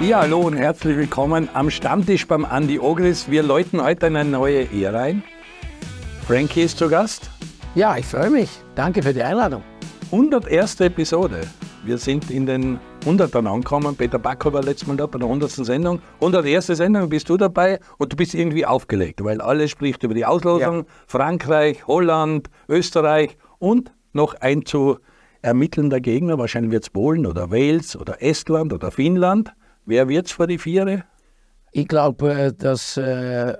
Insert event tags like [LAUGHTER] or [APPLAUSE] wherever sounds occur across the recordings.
Ja, hallo und herzlich willkommen am Stammtisch beim Andi Ogris. Wir läuten heute in eine neue Ära ein. Frankie ist zu Gast. Ja, ich freue mich. Danke für die Einladung. 101. Episode. Wir sind in den 100ern angekommen. Peter Backer war letztes Mal da bei der 100. Sendung. 101. Sendung bist du dabei und du bist irgendwie aufgelegt, weil alles spricht über die Auslosung. Ja. Frankreich, Holland, Österreich und noch ein zu ermittelnder Gegner. Wahrscheinlich wird es Polen oder Wales oder Estland oder Finnland. Wer wird es für die Viere? Ich glaube, äh, dass äh,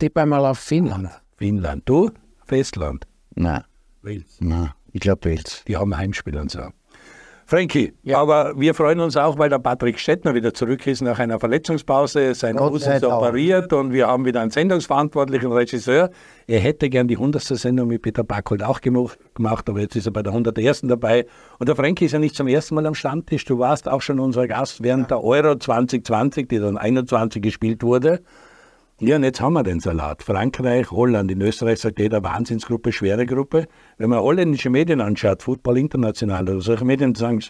tippe einmal auf Finnland. Finnland. Du? Festland? Nein. Wales? Nein, ich glaube Wales. Die haben Heimspiel und so. Frankie, ja. aber wir freuen uns auch, weil der Patrick Stettner wieder zurück ist nach einer Verletzungspause. Sein Fuß ist operiert und wir haben wieder einen sendungsverantwortlichen Regisseur. Er hätte gern die 100. Sendung mit Peter Backholt auch gemacht, aber jetzt ist er bei der 101. dabei. Und der Frankie ist ja nicht zum ersten Mal am Stammtisch. Du warst auch schon unser Gast während ja. der Euro 2020, die dann 21 gespielt wurde. Ja, und jetzt haben wir den Salat. Frankreich, Holland. In Österreich sagt jeder Wahnsinnsgruppe, schwere Gruppe. Wenn man holländische Medien anschaut, Football International oder solche Medien, sagen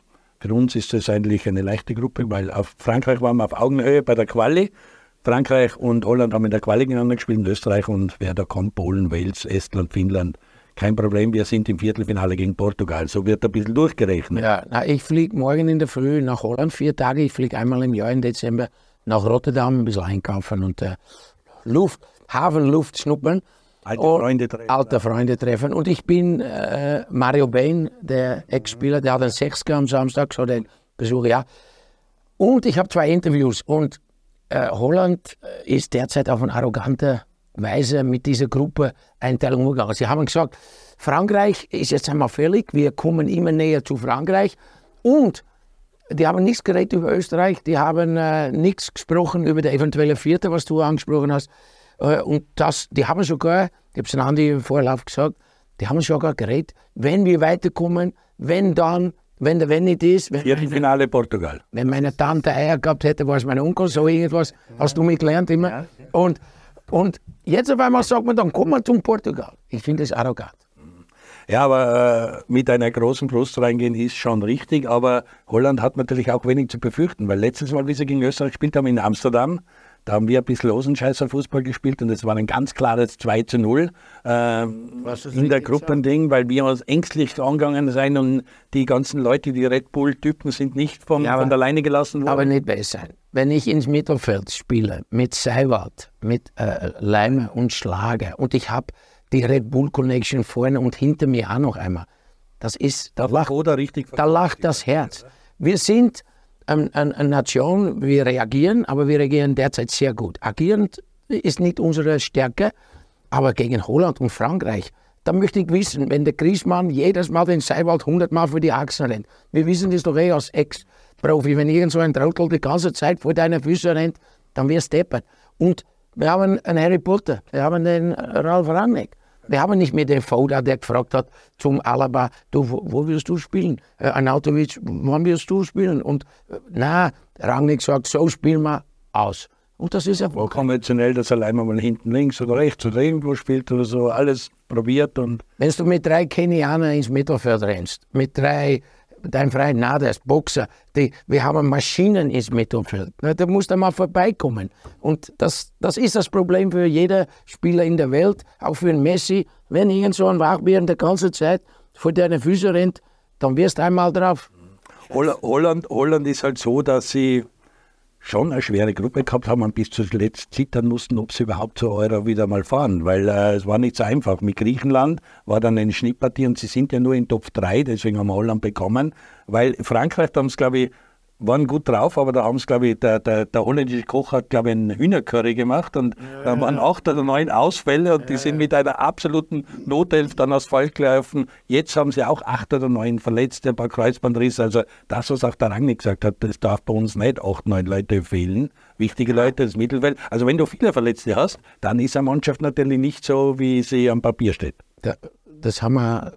für uns ist das eigentlich eine leichte Gruppe, weil auf Frankreich waren wir auf Augenhöhe bei der Quali. Frankreich und Holland haben in der Quali gegeneinander gespielt, in Österreich und wer da kommt, Polen, Wales, Estland, Finnland. Kein Problem, wir sind im Viertelfinale gegen Portugal. So wird ein bisschen durchgerechnet. Ja, na, ich fliege morgen in der Früh nach Holland, vier Tage. Ich fliege einmal im Jahr im Dezember nach Rotterdam, ein bisschen einkaufen und äh, Luft, Hafenluft schnuppern. Alte Freunde treffen. Alte Freunde treffen. Und ich bin äh, Mario Bain, der Ex-Spieler, der hat einen Sechsker am Samstag, so den Besuch, ja. Und ich habe zwei Interviews. Und äh, Holland äh, ist derzeit auf eine arrogante Weise mit dieser Gruppe Einteilung umgegangen. Sie haben gesagt, Frankreich ist jetzt einmal fällig, wir kommen immer näher zu Frankreich. Und die haben nichts geredet über Österreich, die haben äh, nichts gesprochen über die eventuelle Vierte, was du angesprochen hast. Äh, und das, die haben sogar, ich habe es Andi im Vorlauf gesagt, die haben sogar geredet, wenn wir weiterkommen, wenn dann, wenn der Wenn nicht ist. Wenn Viertelfinale Portugal. Wenn meine Tante Eier gehabt hätte, war es mein Onkel, so irgendwas, hast du mich gelernt immer. Und, und jetzt auf einmal sagt man dann, komm mal zum Portugal. Ich finde das arrogant. Ja, aber äh, mit einer großen Brust reingehen ist schon richtig. Aber Holland hat natürlich auch wenig zu befürchten, weil letztes Mal, wie sie gegen Österreich gespielt haben in Amsterdam, da haben wir ein bisschen Losenscheißer Fußball gespielt und es war ein ganz klares 2 zu 0 äh, in der Gruppending, weil wir uns ängstlich angegangen sind und die ganzen Leute, die Red Bull-Typen, sind nicht vom, ja, aber, von der Leine gelassen worden. Aber nicht besser. Wenn ich ins Mittelfeld spiele mit Seiwald, mit äh, Leime und Schlager und ich habe die Red Bull Connection vorne und hinter mir auch noch einmal. Das ist, da lacht, da lacht das Herz. Wir sind eine, eine Nation, wir reagieren, aber wir reagieren derzeit sehr gut. Agieren ist nicht unsere Stärke, aber gegen Holland und Frankreich, da möchte ich wissen, wenn der Griesmann jedes Mal den Seiwald 100 Mal für die Achsen rennt. Wir wissen das doch eh als Ex-Profi, wenn irgend so ein Trottel die ganze Zeit vor deinen Füßen rennt, dann wirst du deppert. Und wir haben einen Harry Potter, wir haben den Ralf Rangnick. Wir haben nicht mehr den Foda, der gefragt hat zum Alaba, du, wo, wo willst du spielen? Äh, Anatovic, wann willst du spielen? Und äh, na, Rangnick sagt, so spielen wir aus. Und das ist ja War konventionell, dass allein mal hinten links oder rechts oder irgendwo spielt oder so, alles probiert und. Wenn du mit drei Kenianern ins Mittelfeld rennst, mit drei dein Freund Naders, Boxer, die, wir haben Maschinen ins Mittelfeld. Da muss da mal vorbeikommen. Und das, das ist das Problem für jeden Spieler in der Welt, auch für einen Messi. Wenn irgend so ein Wachbier die ganze Zeit vor deinen Füßen rennt, dann wirst du einmal drauf. Holland, Holland ist halt so, dass sie schon eine schwere Gruppe gehabt haben und bis zuletzt zittern mussten, ob sie überhaupt zur Euro wieder mal fahren, weil äh, es war nicht so einfach. Mit Griechenland war dann eine Schnittpartie und sie sind ja nur in Top 3, deswegen haben wir Holland bekommen, weil Frankreich, da haben es glaube ich waren gut drauf, aber da haben es, glaube ich, der, der, der, holländische Koch hat, glaube ich, einen Hühnercurry gemacht und ja, da waren acht oder neun Ausfälle und ja, die sind mit einer absoluten Notelf dann aus Fall gelaufen. Jetzt haben sie auch acht oder neun Verletzte, ein paar Kreuzbandrisse. Also das, was auch der Rangnick gesagt hat, das darf bei uns nicht acht, neun Leute fehlen. Wichtige Leute, das Mittelfeld. Also wenn du viele Verletzte hast, dann ist eine Mannschaft natürlich nicht so, wie sie am Papier steht. das haben wir,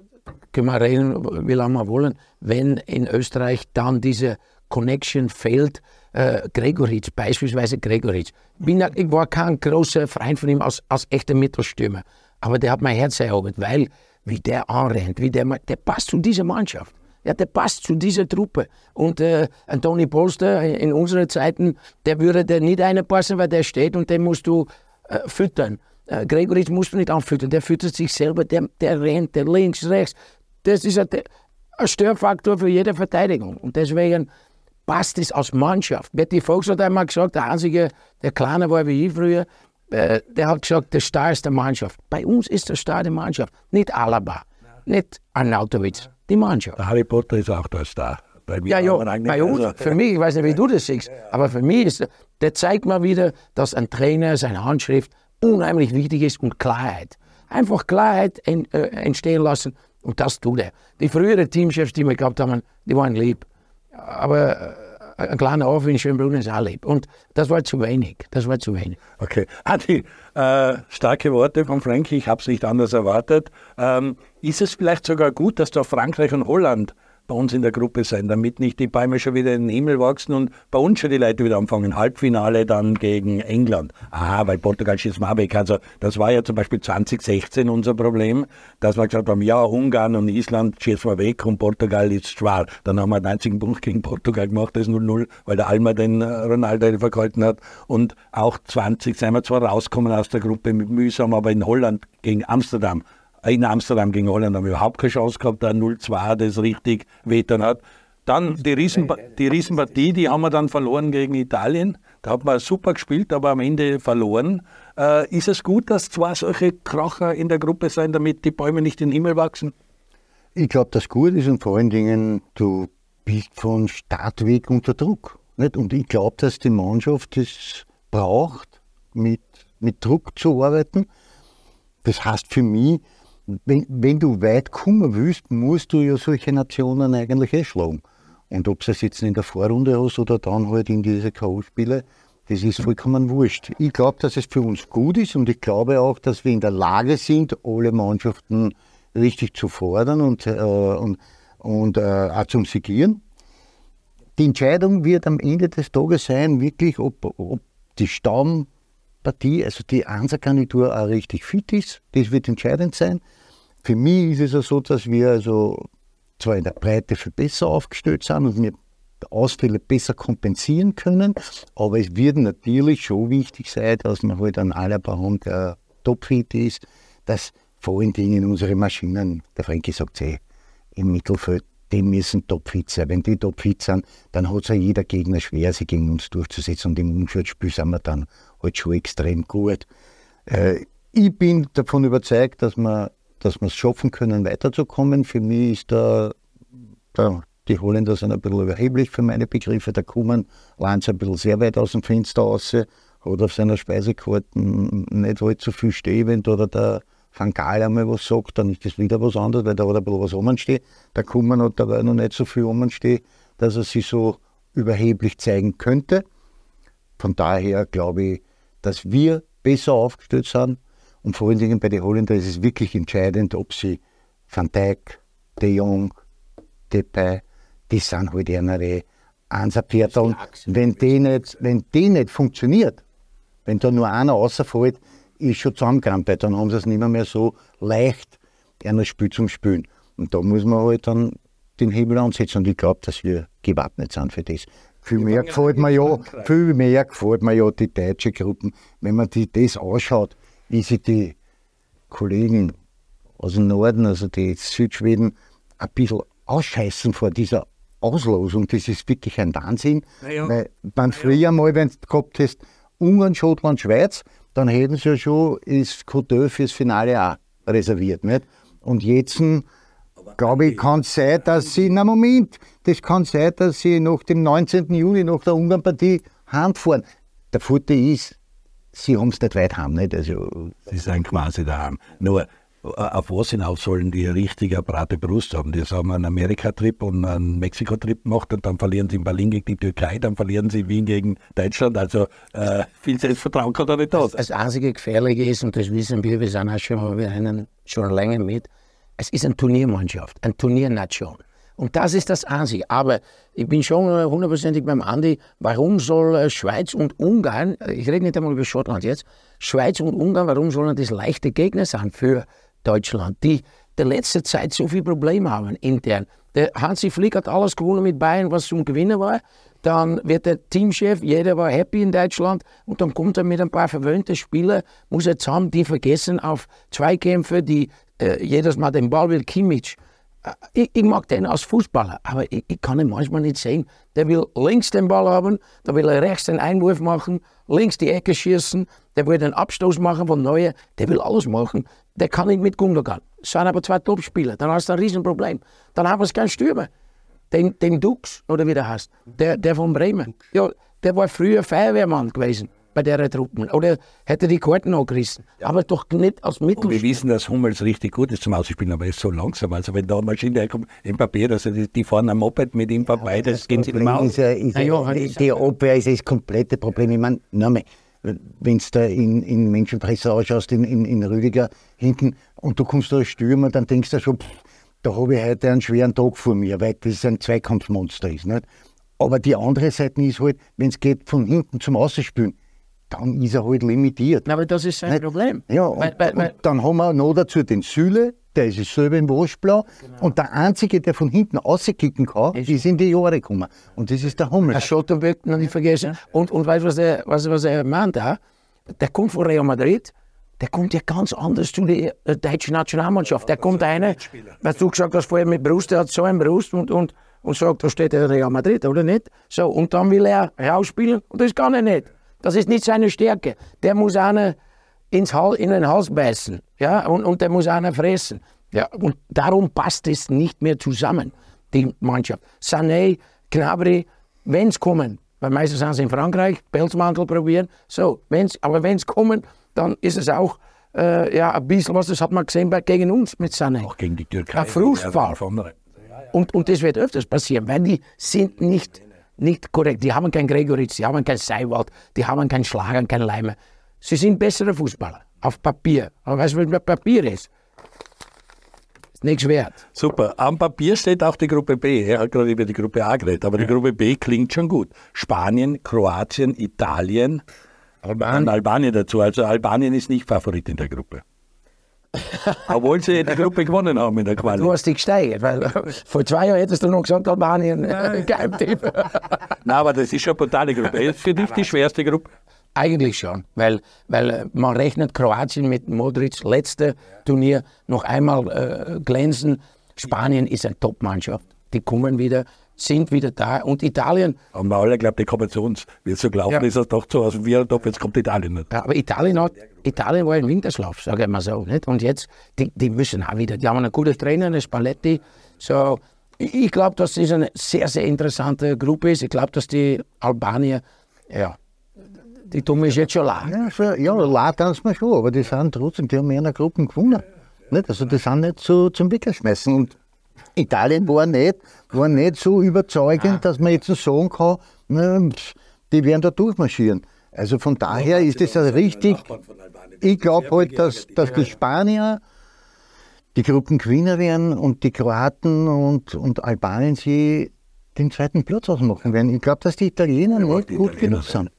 können wir reden, wie lange wir wollen, wenn in Österreich dann diese Connection fehlt. Äh, Gregoritsch, beispielsweise Gregoritsch. Bin, ich war kein großer Freund von ihm als, als echter Mittelstürmer, aber der hat mein Herz erobert, weil wie der anrennt, wie der, der passt zu dieser Mannschaft. Ja, der passt zu dieser Truppe. Und äh, ein Polster in unseren Zeiten, der würde der nicht passen, weil der steht und den musst du äh, füttern. Äh, Gregoritsch musst du nicht anfüttern, der füttert sich selber, der, der rennt, der links, rechts. Das ist ein, ein Störfaktor für jede Verteidigung. Und deswegen passt es als Mannschaft. Betty Fox hat einmal gesagt, der einzige, der Kleine war wie ich früher, äh, der hat gesagt, der Star ist der Mannschaft. Bei uns ist der Star die Mannschaft, nicht Alaba, nicht Arnautovic, die Mannschaft. Der Harry Potter ist auch der Star. Bei ja, ja, bei uns, also, für mich, ich weiß nicht, wie du das siehst, aber für mich ist, der zeigt mal wieder, dass ein Trainer, seine Handschrift unheimlich wichtig ist und Klarheit. Einfach Klarheit äh, entstehen lassen und das tut er. Die früheren Teamchefs, die wir gehabt haben, die waren lieb. Aber äh, ein kleiner Ort in Schönbrunn ist auch lieb. Und das war zu wenig. Das war zu wenig. Okay. Adi, äh, starke Worte von Frank. Ich habe es nicht anders erwartet. Ähm, ist es vielleicht sogar gut, dass da Frankreich und Holland bei uns in der Gruppe sein, damit nicht die Bäume schon wieder in den Himmel wachsen und bei uns schon die Leute wieder anfangen. Halbfinale dann gegen England. Ah, weil Portugal schießt mal weg. Also das war ja zum Beispiel 2016 unser Problem, dass wir gesagt haben, ja, Ungarn und Island schießen wir weg und Portugal ist schwer. Dann haben wir einen einzigen Punkt gegen Portugal gemacht, das ist 0-0, weil der Alma den äh, Ronaldo vergehalten hat. Und auch 20 sind wir zwar rausgekommen aus der Gruppe mit mühsam, aber in Holland gegen Amsterdam in Amsterdam gegen Holland haben wir überhaupt keine Chance gehabt, da 0-2 das richtig wehtern hat. Dann die, Riesen, die Riesenpartie, die haben wir dann verloren gegen Italien. Da hat man super gespielt, aber am Ende verloren. Äh, ist es gut, dass zwei solche Kracher in der Gruppe sein, damit die Bäume nicht in den Himmel wachsen? Ich glaube, das gut ist und vor allen Dingen, du bist von Startweg unter Druck. Nicht? Und ich glaube, dass die Mannschaft es braucht, mit, mit Druck zu arbeiten. Das heißt für mich, wenn, wenn du weit kommen willst, musst du ja solche Nationen eigentlich eh. Und ob es jetzt in der Vorrunde hast oder dann halt in diese K.O.-Spiele, das ist vollkommen wurscht. Ich glaube, dass es für uns gut ist und ich glaube auch, dass wir in der Lage sind, alle Mannschaften richtig zu fordern und, äh, und, und äh, auch zum Sigieren. Die Entscheidung wird am Ende des Tages sein, wirklich, ob, ob die Stammpartie, also die Einsergarnitur auch richtig fit ist. Das wird entscheidend sein. Für mich ist es ja so, dass wir also zwar in der Breite viel besser aufgestellt sind und wir Ausfälle besser kompensieren können, aber es wird natürlich schon wichtig sein, dass man halt an aller Baum der topfit ist, dass vor allen Dingen unsere Maschinen, der Frankie sagt eh, im Mittelfeld, die müssen topfit sein. Wenn die topfit sind, dann hat es ja jeder Gegner schwer, sich gegen uns durchzusetzen und im Umschaltspiel sind wir dann halt schon extrem gut. Äh, ich bin davon überzeugt, dass wir dass es schaffen können, weiterzukommen. Für mich ist da, da die Holländer sind ein bisschen überheblich für meine Begriffe. Da kommen Lanz ein bisschen sehr weit aus dem Fenster raus, hat auf seiner Speisekarte nicht allzu viel stehen. oder der Van Gaal einmal was sagt, dann ist das wieder was anderes, weil da hat ein bisschen was rumstehen. Da kommen hat dabei noch nicht so viel rumstehen, dass er sich so überheblich zeigen könnte. Von daher glaube ich, dass wir besser aufgestellt sind, und vor allen Dingen bei den Holländern ist es wirklich entscheidend, ob sie Van Dijk, De Jong, Depay, die sind halt eine Einserpferde. Und wenn die, nicht, wenn die nicht funktioniert, wenn da nur einer rausfällt, ist schon zusammengekrampft, dann haben sie es nicht mehr, mehr so leicht, ein Spiel zum Spielen. Und da muss man halt dann den Hebel ansetzen. Und ich glaube, dass wir gewappnet sind für das. Viel mehr gefällt mir ja, viel mehr gefällt mir ja die deutsche Gruppen. Wenn man die, das anschaut, wie sich die Kollegen aus dem Norden, also die Südschweden, ein bisschen ausscheißen vor dieser Auslosung. Das ist wirklich ein Wahnsinn. Ja. Weil beim früher mal, wenn du gehabt hast, Ungarn, Schottland, Schweiz, dann hätten sie ja schon das Côte fürs Finale auch reserviert. Nicht? Und jetzt, glaube ich, kann es sein, dass sie, na Moment, das kann sein, dass sie nach dem 19. Juni, nach der Ungarn-Partie, fahren. Der Vorteil ist, sie haben es nicht weit haben. Nicht? Also, sie sind quasi daheim. Nur, äh, auf was hinaus sollen die richtige breite Brust haben? Die haben einen Amerika-Trip und einen Mexiko-Trip gemacht und dann verlieren sie in Berlin gegen die Türkei, dann verlieren sie in Wien gegen Deutschland. Also äh, viel Selbstvertrauen kann da nicht da sein. Das einzige Gefährliche ist, und das wissen wir, wir sind auch schon, wir einen schon länger mit, es ist eine Turniermannschaft, eine Turniernation. Und das ist das Einzige. Aber ich bin schon äh, hundertprozentig beim Andi, warum soll äh, Schweiz und Ungarn, ich rede nicht einmal über Schottland jetzt, Schweiz und Ungarn, warum sollen das leichte Gegner sein für Deutschland? Die, der letzte Zeit so viel Probleme haben intern. Der Hansi Flick hat alles gewonnen mit Bayern, was zum Gewinnen war. Dann wird der Teamchef, jeder war happy in Deutschland und dann kommt er mit ein paar verwöhnten Spielern, muss er zusammen die vergessen auf Zweikämpfe, die äh, jedes Mal den Ball will, Kimmich. Äh, ich, ich, mag den als Fußballer, aber ich, ich, kann ihn manchmal nicht sehen. Der will links den Ball haben, dann will er rechts den Einwurf machen, links die Ecke schießen, der will den Abstoß machen von Neue, der will alles machen. Der kann nicht mit Gundogan. Es sind aber zwei Topspieler, dann hast du ein Riesenproblem. Dann haben wir keinen Stürmer. Den, den Dux, oder wie der heißt, der, der von Bremen. Ja, der war früher Feuerwehrmann gewesen bei der Truppen. Oder hätte die Karten angerissen. Ja. Aber doch nicht als Mittel. Wir wissen, dass Hummels richtig gut ist zum Ausspielen, aber er ist so langsam. Also wenn da eine Maschine herkommt, im Papier, also die, die fahren am Moped mit ihm vorbei, das, das geht nicht mehr aus. Ja, ist ja, die, die Abwehr ist das komplette Problem. Ich meine, nochmal, wenn du da in, in Menschenpresse ausschaust, in, in, in Rüdiger hinten, und du kommst da als Stürmer, dann denkst du schon, pff, da habe ich heute einen schweren Tag vor mir, weil das ein Zweikampfmonster ist. Nicht? Aber die andere Seite ist halt, wenn es geht von hinten zum Außenspielen, dann ist er halt limitiert. Aber das ist sein nicht? Problem. Ja, und, weil, weil, und dann haben wir noch dazu den Süle, der ist selber im Waschblau. Genau. Und der Einzige, der von hinten auskicken kann, ist, ist in die Jahre gekommen. Und das ist der Hummel. Der Schotterbeck noch nicht vergessen. Und, und weißt du, was er, was, was er meint? Der kommt von Real Madrid. Der kommt ja ganz anders zu der äh, deutschen Nationalmannschaft. Der kommt einer, was du gesagt hast vorher mit Brust, der hat so einen Brust und, und, und sagt, da steht der Real Madrid, oder nicht? So, und dann will er rausspielen und das kann er nicht. Das ist nicht seine Stärke. Der muss einer ins Hals, in den Hals beißen. Ja? Und, und der muss einer fressen. Ja? Und darum passt es nicht mehr zusammen, die Mannschaft. Sané, Gnabry, wenn es kommen, weil meistens sind sie in Frankreich, Pelzmantel probieren. So, wenn's, aber wenn es kommen, dann ist es auch äh, ja, ein bisschen was, das hat man gesehen bei, gegen uns mit Sané. Auch gegen die Türkei. Ein Frustfall. Und, und das wird öfters passieren, weil die sind nicht nicht korrekt. Die haben kein Gregoritsch, die haben kein Seiwald, die haben keinen Schlager, keinen Leimer. Sie sind bessere Fußballer auf Papier. Aber weißt du, was Papier ist? Ist nichts wert. Super. Am Papier steht auch die Gruppe B. Er hat gerade über die Gruppe A geredet, aber ja. die Gruppe B klingt schon gut. Spanien, Kroatien, Italien, Albanien. und Albanien dazu. Also Albanien ist nicht Favorit in der Gruppe. [LAUGHS] Obwohl sie die Gruppe gewonnen haben in der Quali. Du hast dich gesteigert, weil [LAUGHS] vor zwei Jahren hättest du noch gesagt, Albanien, äh, [LAUGHS] Geheimtipp. Nein, aber das ist schon eine brutale Gruppe. Ist für dich die schwerste Gruppe? Eigentlich schon, weil, weil äh, man rechnet Kroatien mit Modric, letzte Turnier, noch einmal äh, glänzen. Spanien ist eine Top-Mannschaft. Die kommen wieder sind wieder da. Und Italien. Haben wir alle glaubt, die kommen zu uns. Wie es so gelaufen ja. ist, es doch so aus wie top, jetzt kommt Italien nicht. Ja, aber Italien, hat, Italien war ein Winterschlaf, sage ich mal so. Nicht? Und jetzt, die, die müssen auch wieder. Die haben einen guten Trainer, eine Spalletti. So, ich glaube, dass das eine sehr, sehr interessante Gruppe ist. Ich glaube, dass die Albanier, ja, die tun mich jetzt schon leid. Ja, so, ja leid tun sie schon, aber die sind trotzdem, die haben mehr Gruppen gewonnen. Nicht? Also die sind nicht so zum Wickelschmeißen. Und Italien war nicht, war nicht so überzeugend, ah. dass man jetzt sagen kann, na, die werden da durchmarschieren. Also von daher ist das richtig. Ich glaube halt, dass, dass die Spanier die Gruppengewinner werden und die Kroaten und, und Albanien sie den zweiten Platz ausmachen werden. Ich glaube, dass die Italiener ja, nicht gut genug sind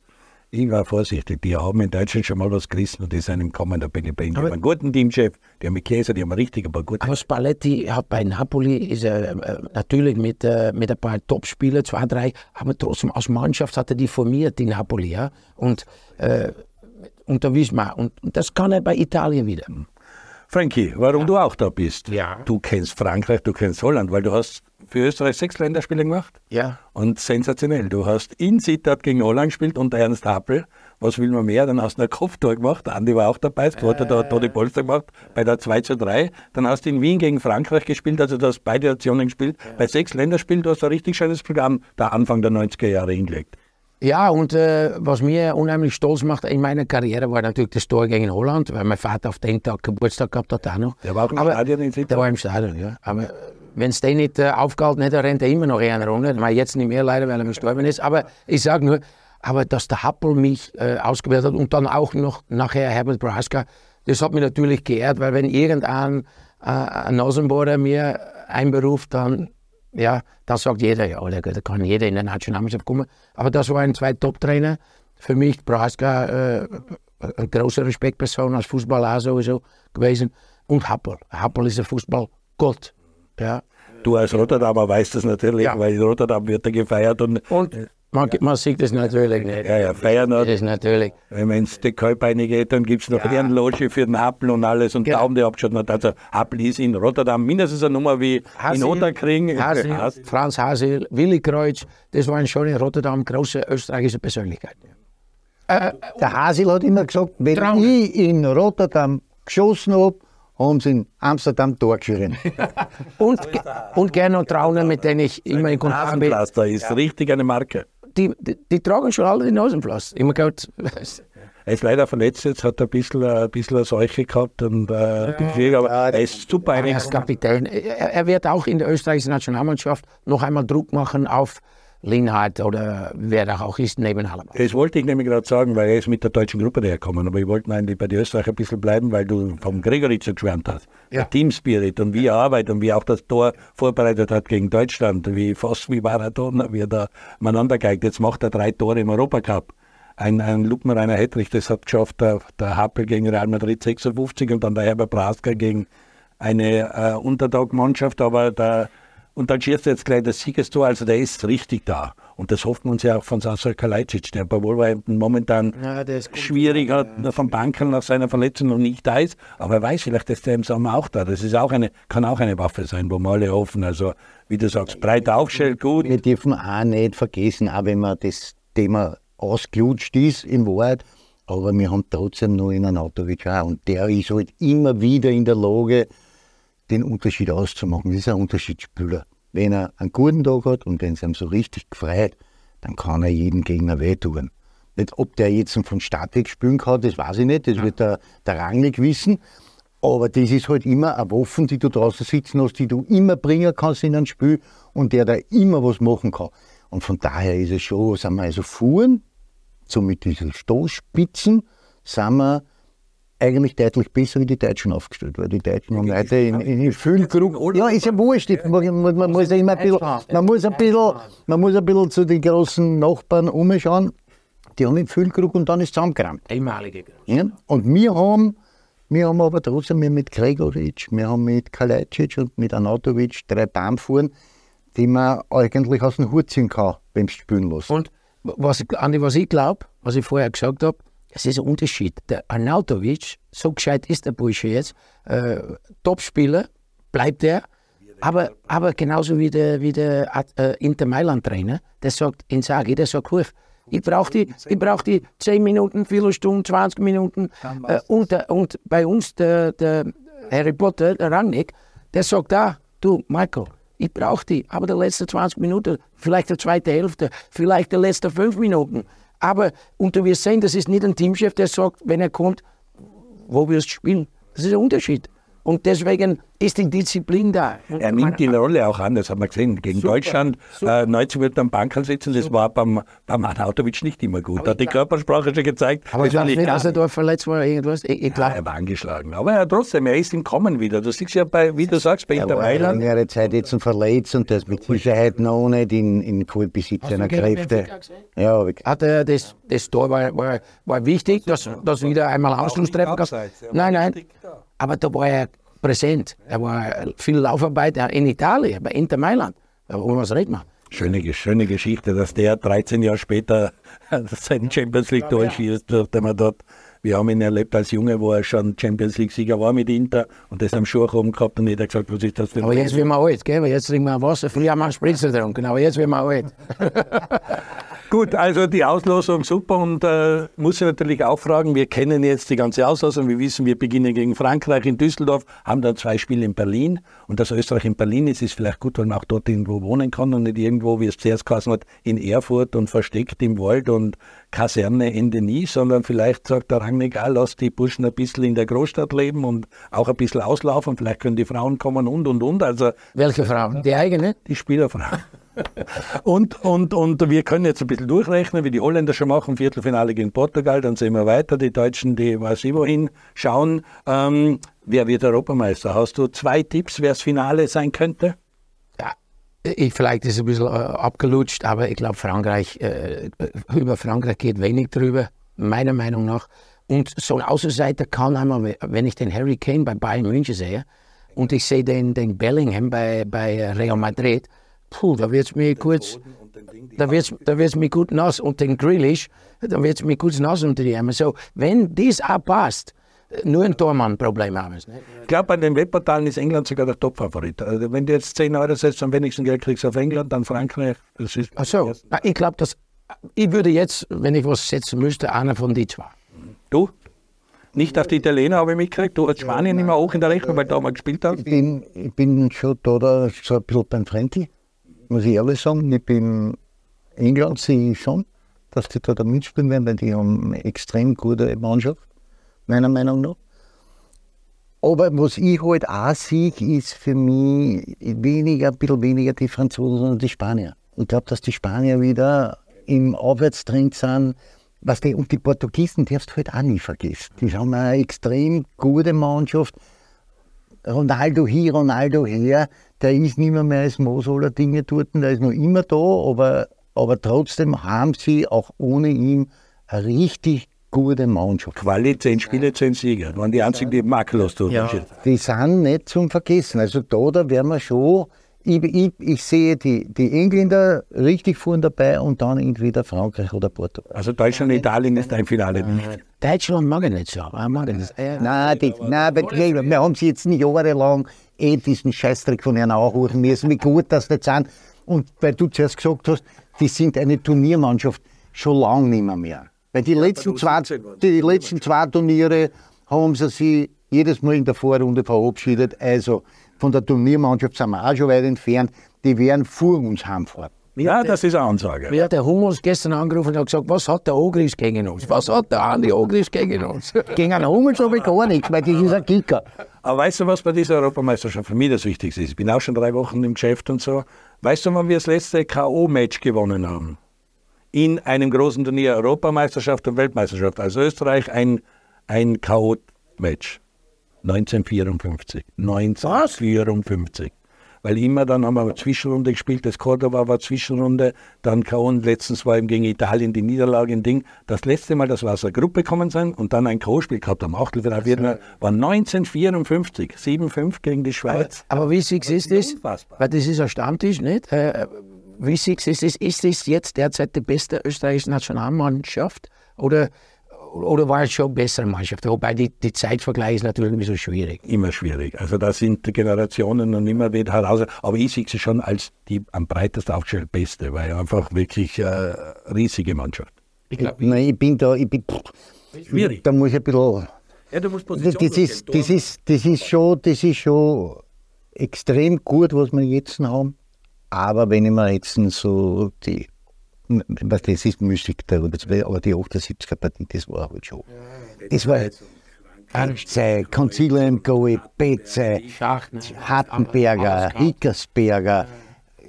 ich war vorsichtig. Die haben in Deutschland schon mal was gerissen und die sind im Kommen der Benny Bain. Die haben einen guten Teamchef, die haben Käse, die haben richtig, aber gut. Aber Spalletti hat bei Napoli ist er äh, natürlich mit, äh, mit ein paar Topspielern, zwei, drei, aber trotzdem als Mannschaft hat er die formiert, die Napoli. Ja? Und, äh, und da wissen wir, und, und das kann er bei Italien wieder. Frankie, warum ja. du auch da bist? Ja. Du kennst Frankreich, du kennst Holland, weil du hast für Österreich sechs Länderspiele gemacht. Ja. Und sensationell. Du hast in Sittard gegen Holland gespielt und Ernst Happel. Was will man mehr? Dann hast du ein Kopftor gemacht. Andi war auch dabei. Das äh, hat Toni Polster gemacht bei der 2 zu 3. Dann hast du in Wien gegen Frankreich gespielt. Also du hast beide Nationen gespielt. Ja. Bei sechs Länderspielen, du hast ein richtig schönes Programm da Anfang der 90er Jahre hingelegt. Ja, und äh, was mir unheimlich stolz macht in meiner Karriere war natürlich das Tor gegen Holland, weil mein Vater auf den Tag Geburtstag gehabt hat auch noch. Der war auch im Aber, Stadion in Der war im Stadion, ja. Aber wenn es den nicht äh, aufgehalten hätte, rennt er immer noch eine Runde. Ich meine, jetzt nicht mehr leider, weil er gestorben ist. Aber ich sage nur, aber dass der Happel mich äh, ausgewählt hat und dann auch noch nachher Herbert Braska, das hat mich natürlich geehrt, weil wenn irgendein äh, ein Nasenbohrer mir einberuft, dann ja, das sagt jeder, ja, da, da kann jeder in der Nationalmannschaft kommen. Aber das waren zwei Top-Trainer. Für mich, Braska, äh, eine große Respektperson als Fußballer sowieso gewesen. und Happel. Happel ist ein Fußballgott. Ja. Du als Rotterdamer weißt das natürlich, ja. weil in Rotterdam wird er gefeiert. Und, und man, man, sieht das natürlich nicht. Ja, ja, feiern das ist natürlich. Wenn es die Kalbeine geht, dann gibt es noch ja. Ehrenloge für den Happel und alles und genau. Daumen, der abgeschaut hat. Also Happel ist in Rotterdam mindestens eine Nummer wie Hasil, in Otterkring. Hasil, Franz Hasil, Willi Kreuz, das waren schon in Rotterdam große österreichische Persönlichkeiten. Äh, der Hasil hat immer gesagt, wenn Traum. ich in Rotterdam geschossen habe, haben sie in Amsterdam Tor geschrien. [LAUGHS] und, und gerne und Trauner, mit denen ich immer in Kontakt bin. Das ist ja. richtig eine Marke die, die, die, tragen schon alle die Nasenpflaster. Immer gehört. Er ist leider verletzt jetzt, hat ein bisschen, ein bisschen eine Seuche gehabt und äh, ja, aber er ist super. Er ist Kapitän. Er, er, wird auch in der österreichischen Nationalmannschaft noch einmal Druck machen auf Linhardt oder wer da auch ist, neben Hallermann. Das wollte ich nämlich gerade sagen, weil er ist mit der deutschen Gruppe daherkommen. Aber ich wollte eigentlich bei den Österreichern ein bisschen bleiben, weil du vom Gregoritsch so geschwärmt hast. Ja. Der Teamspirit und wie er arbeitet und wie er auch das Tor vorbereitet hat gegen Deutschland, wie fast wie Maradona, wie er da miteinander geigt. Jetzt macht er drei Tore im Europacup. Ein, ein Lupenreiner Hedrich, das hat geschafft, der, der Happel gegen Real Madrid 56 und dann der Herbert Prasker gegen eine äh, Untertagmannschaft, aber der und dann schießt er jetzt gleich das Siegestor, also der ist richtig da. Und das hoffen wir uns ja auch von Sasa Kalajdzic, der bei Wolverhampton momentan ja, schwierig hat, ja. vom Banken nach seiner Verletzung noch nicht da ist. Aber er weiß vielleicht, dass der im Sommer auch da. Das ist auch eine, kann auch eine Waffe sein, wo wir alle hoffen. Also, wie du sagst, breit aufstellt, gut. Wir dürfen auch nicht vergessen, auch wenn man das Thema ausgelutscht ist, in Wahrheit, aber wir haben trotzdem noch einen Autowitsch auch. Und der ist halt immer wieder in der Lage, den Unterschied auszumachen. Das ist ein Unterschiedsspieler. Wenn er einen guten Tag hat und wenn es ihm so richtig gefreut, dann kann er jeden Gegner wehtun. Nicht, ob der jetzt von Start weg spielen kann, das weiß ich nicht, das ja. wird der, der Rangnick wissen. Aber das ist halt immer eine Waffe, die du draußen sitzen hast, die du immer bringen kannst in ein Spiel und der da immer was machen kann. Und von daher ist es schon, sind wir also fuhren, so mit diesen Stoßspitzen, sind wir eigentlich deutlich besser wie die Deutschen aufgestellt, weil die Deutschen haben heute in, in, Füllkrug. Ja, ist ja wurscht. Man, man, man, muss ja immer ein bisschen, man muss ein bisschen, man muss ein bisschen zu den großen Nachbarn umschauen. Die haben in Füllkrug und dann ist es zusammengerammt. Einmalige ja? Und wir haben, wir haben aber trotzdem mit Gregoritsch, wir haben mit Kalajdzic und mit Anatovic drei Bahnfuhren, die man eigentlich aus dem Hut ziehen kann, wenn es spielen lässt. Und was, Andi, was ich glaube, was ich vorher gesagt habe, es ist ein Unterschied. Der Arnautovic, so gescheit ist der Bursche jetzt, äh, Topspieler, bleibt er. Aber, aber genauso wie der, wie der äh, Inter Mailand-Trainer, der sagt, in Sagi, der sagt, ich brauche die, brauch die 10 Minuten, Viertelstunde, 20 Minuten. Äh, und, und bei uns, der, der Harry Potter, der Rangnick, der sagt da, du, Michael, ich brauche die, aber die letzten 20 Minuten, vielleicht die zweite Hälfte, vielleicht die letzten 5 Minuten. Aber, und du wirst sehen, das ist nicht ein Teamchef, der sagt, wenn er kommt, wo wirst du spielen. Das ist ein Unterschied. Und deswegen ist die Disziplin da. Er nimmt die Rolle auch an, das haben wir gesehen. Gegen super, Deutschland super. Äh, 90 Minuten am Bankerl sitzen, das super. war beim, beim Anautovic nicht immer gut. Da hat die Körpersprache schon gezeigt. Aber ich weiß nicht, dass er da verletzt war oder irgendwas. Ich, ich ja, er war angeschlagen. Aber ja, trotzdem, er ist im Kommen wieder. Du siehst ja, bei, wie du sagst, bei Inter Mailand. Er längere Zeit jetzt verletzt und das mit Sicherheit noch nicht in, in Vollbesitz seiner Kräfte. Ja, hat er das, das Tor war, war, war wichtig, dass, dass wieder einmal Anschluss treffen kann. Nein, nein. Aber da war er präsent. Er war viel Laufarbeit in Italien, bei Inter Mailand. Wollen wir es reden. Schöne, schöne Geschichte, dass der 13 Jahre später [LAUGHS] sein Champions League Tor schießt, durfte man dort. Wir haben ihn erlebt als Junge, wo er schon Champions League Sieger war mit Inter und das am Schuh oben gehabt und jeder gesagt, was ist das für ein Aber jetzt werden wir alt, gell? Jetzt trinken wir Wasser. Früher haben wir Spritzer getrunken, aber jetzt werden wir alt. [LAUGHS] Gut, also die Auslosung super und äh, muss ich natürlich auch fragen, wir kennen jetzt die ganze Auslosung, wir wissen, wir beginnen gegen Frankreich in Düsseldorf, haben dann zwei Spiele in Berlin. Und dass Österreich in Berlin ist, ist vielleicht gut, weil man auch dort irgendwo wohnen kann und nicht irgendwo, wie es zuerst geheißen hat, in Erfurt und versteckt im Wald und Kaserne Ende nie, sondern vielleicht sagt der Rangnick, ah, lass die Burschen ein bisschen in der Großstadt leben und auch ein bisschen auslaufen, vielleicht können die Frauen kommen und und und. Also, Welche Frauen? Die eigene? Die Spielerfrauen [LAUGHS] und, und, und wir können jetzt ein bisschen durchrechnen, wie die Holländer schon machen, Viertelfinale gegen Portugal, dann sehen wir weiter, die Deutschen, die weiß ich wohin schauen. Ähm, wer wird Europameister? Hast du zwei Tipps, wer das Finale sein könnte? Ich, vielleicht ist es ein bisschen äh, abgelutscht, aber ich glaube, Frankreich, äh, über Frankreich geht wenig drüber, meiner Meinung nach. Und so ein Außenseiter kann einmal, wenn ich den Harry Kane bei Bayern München sehe und ich sehe den, den Bellingham bei, bei Real Madrid, puh, da wird es mir kurz, da wird's, da wird's mir gut nass. Und den Grealish, da wird es mir kurz nass unter die Arme. So, wenn das auch passt, nur ein Tormann-Problem haben wir Ich glaube, bei den Webportalen ist England sogar der Top-Favorit. Also wenn du jetzt 10 Euro setzt, am wenigsten Geld kriegst auf England, dann Frankreich. Das ist Ach so, ich glaube, dass ich würde jetzt, wenn ich was setzen müsste, einer von die zwei. Du? Nicht auf die Italiener habe ich mitgekriegt. Du hast Spanien ja, immer auch in der Rechnung, weil du da mal gespielt hast. Ich bin, ich bin schon da, da so ein bisschen beim Fremdi, muss ich ehrlich sagen. Ich bin England sehe ich schon, dass die da mitspielen werden, weil die haben eine extrem gute Mannschaft meiner Meinung nach. Aber was ich halt auch sehe, ist für mich weniger, ein bisschen weniger die Franzosen, sondern die Spanier. Ich glaube, dass die Spanier wieder im Aufwärtstrend sind. Was die, und die Portugiesen darfst du halt auch nie vergessen. Die haben eine extrem gute Mannschaft. Ronaldo hier, Ronaldo her, der ist nicht mehr, mehr als Moos aller Dinge dort, der ist noch immer da, aber, aber trotzdem haben sie auch ohne ihn eine richtig gute Mannschaft. Quali 10 Spiele, 10 Siege. Das waren die einzigen, die makellos tun. Ja. Die sind nicht zum Vergessen. Also da, da werden wir schon. Ich, ich, ich, sehe die, die Engländer richtig vorne dabei und dann entweder Frankreich oder Portugal. Also Deutschland, Italien ist ein Finale nicht. Deutschland mag ich nicht so. Mag ich das. Nein, die, nein, wir haben sie jetzt nicht jahrelang eh diesen Scheißdreck von ihnen anrufen müssen, wie gut das nicht sind. Und weil du zuerst gesagt hast, die sind eine Turniermannschaft schon lange nicht mehr. mehr. Weil die letzten, zwei, die letzten zwei Turniere haben sie sich jedes Mal in der Vorrunde verabschiedet. Also von der Turniermannschaft sind wir auch schon weit entfernt. Die werden vor uns heimfahren. Ja, das ist eine Ansage. Mir hat der Hummels gestern angerufen und hat gesagt, was hat der Ogris gegen uns? Was hat der Andi Ogris gegen uns? [LAUGHS] gegen einen Hummels habe ich gar nichts, weil das ist ein Kicker. Aber weißt du, was bei dieser Europameisterschaft für mich das Wichtigste ist? Ich bin auch schon drei Wochen im Geschäft und so. Weißt du, wann wir das letzte K.O.-Match gewonnen haben? In einem großen Turnier, Europameisterschaft und Weltmeisterschaft, als Österreich ein, ein K.O.-Match. 1954. 1954. Weil immer dann haben wir eine Zwischenrunde gespielt, das Cordoba war Zwischenrunde, dann K.O. letztens war eben gegen Italien die Niederlage ein Ding. Das letzte Mal, dass wir aus der Gruppe gekommen sind und dann ein K.O.-Spiel gehabt am Achtelfinale, war 1954, 7-5 gegen die Schweiz. Aber, aber wie sick ist das? Weil das ist ein Stammtisch, nicht? Äh, wie siehst du es? Ist es jetzt derzeit die beste österreichische Nationalmannschaft oder, oder war es schon eine bessere Mannschaft? Wobei die, die Zeitvergleich ist natürlich ein bisschen schwierig. Immer schwierig. Also da sind die Generationen noch immer wieder heraus. Aber ich sehe sie schon als die am breitesten aufgestellte beste, weil einfach wirklich eine äh, riesige Mannschaft. Ich, glaub, ich, Nein, ich bin da, ich bin, schwierig. Da muss ich ein bisschen. Ja, du musst Position das, ist, das, ist, das, ist schon, das ist schon extrem gut, was wir jetzt haben. Aber wenn ich mir jetzt so die, was das ist Musik da, aber die 78er Partie, das war halt schon. Das war Arnzei, Konzilien, Goe, Betze, Hartenberger, Hickersberger,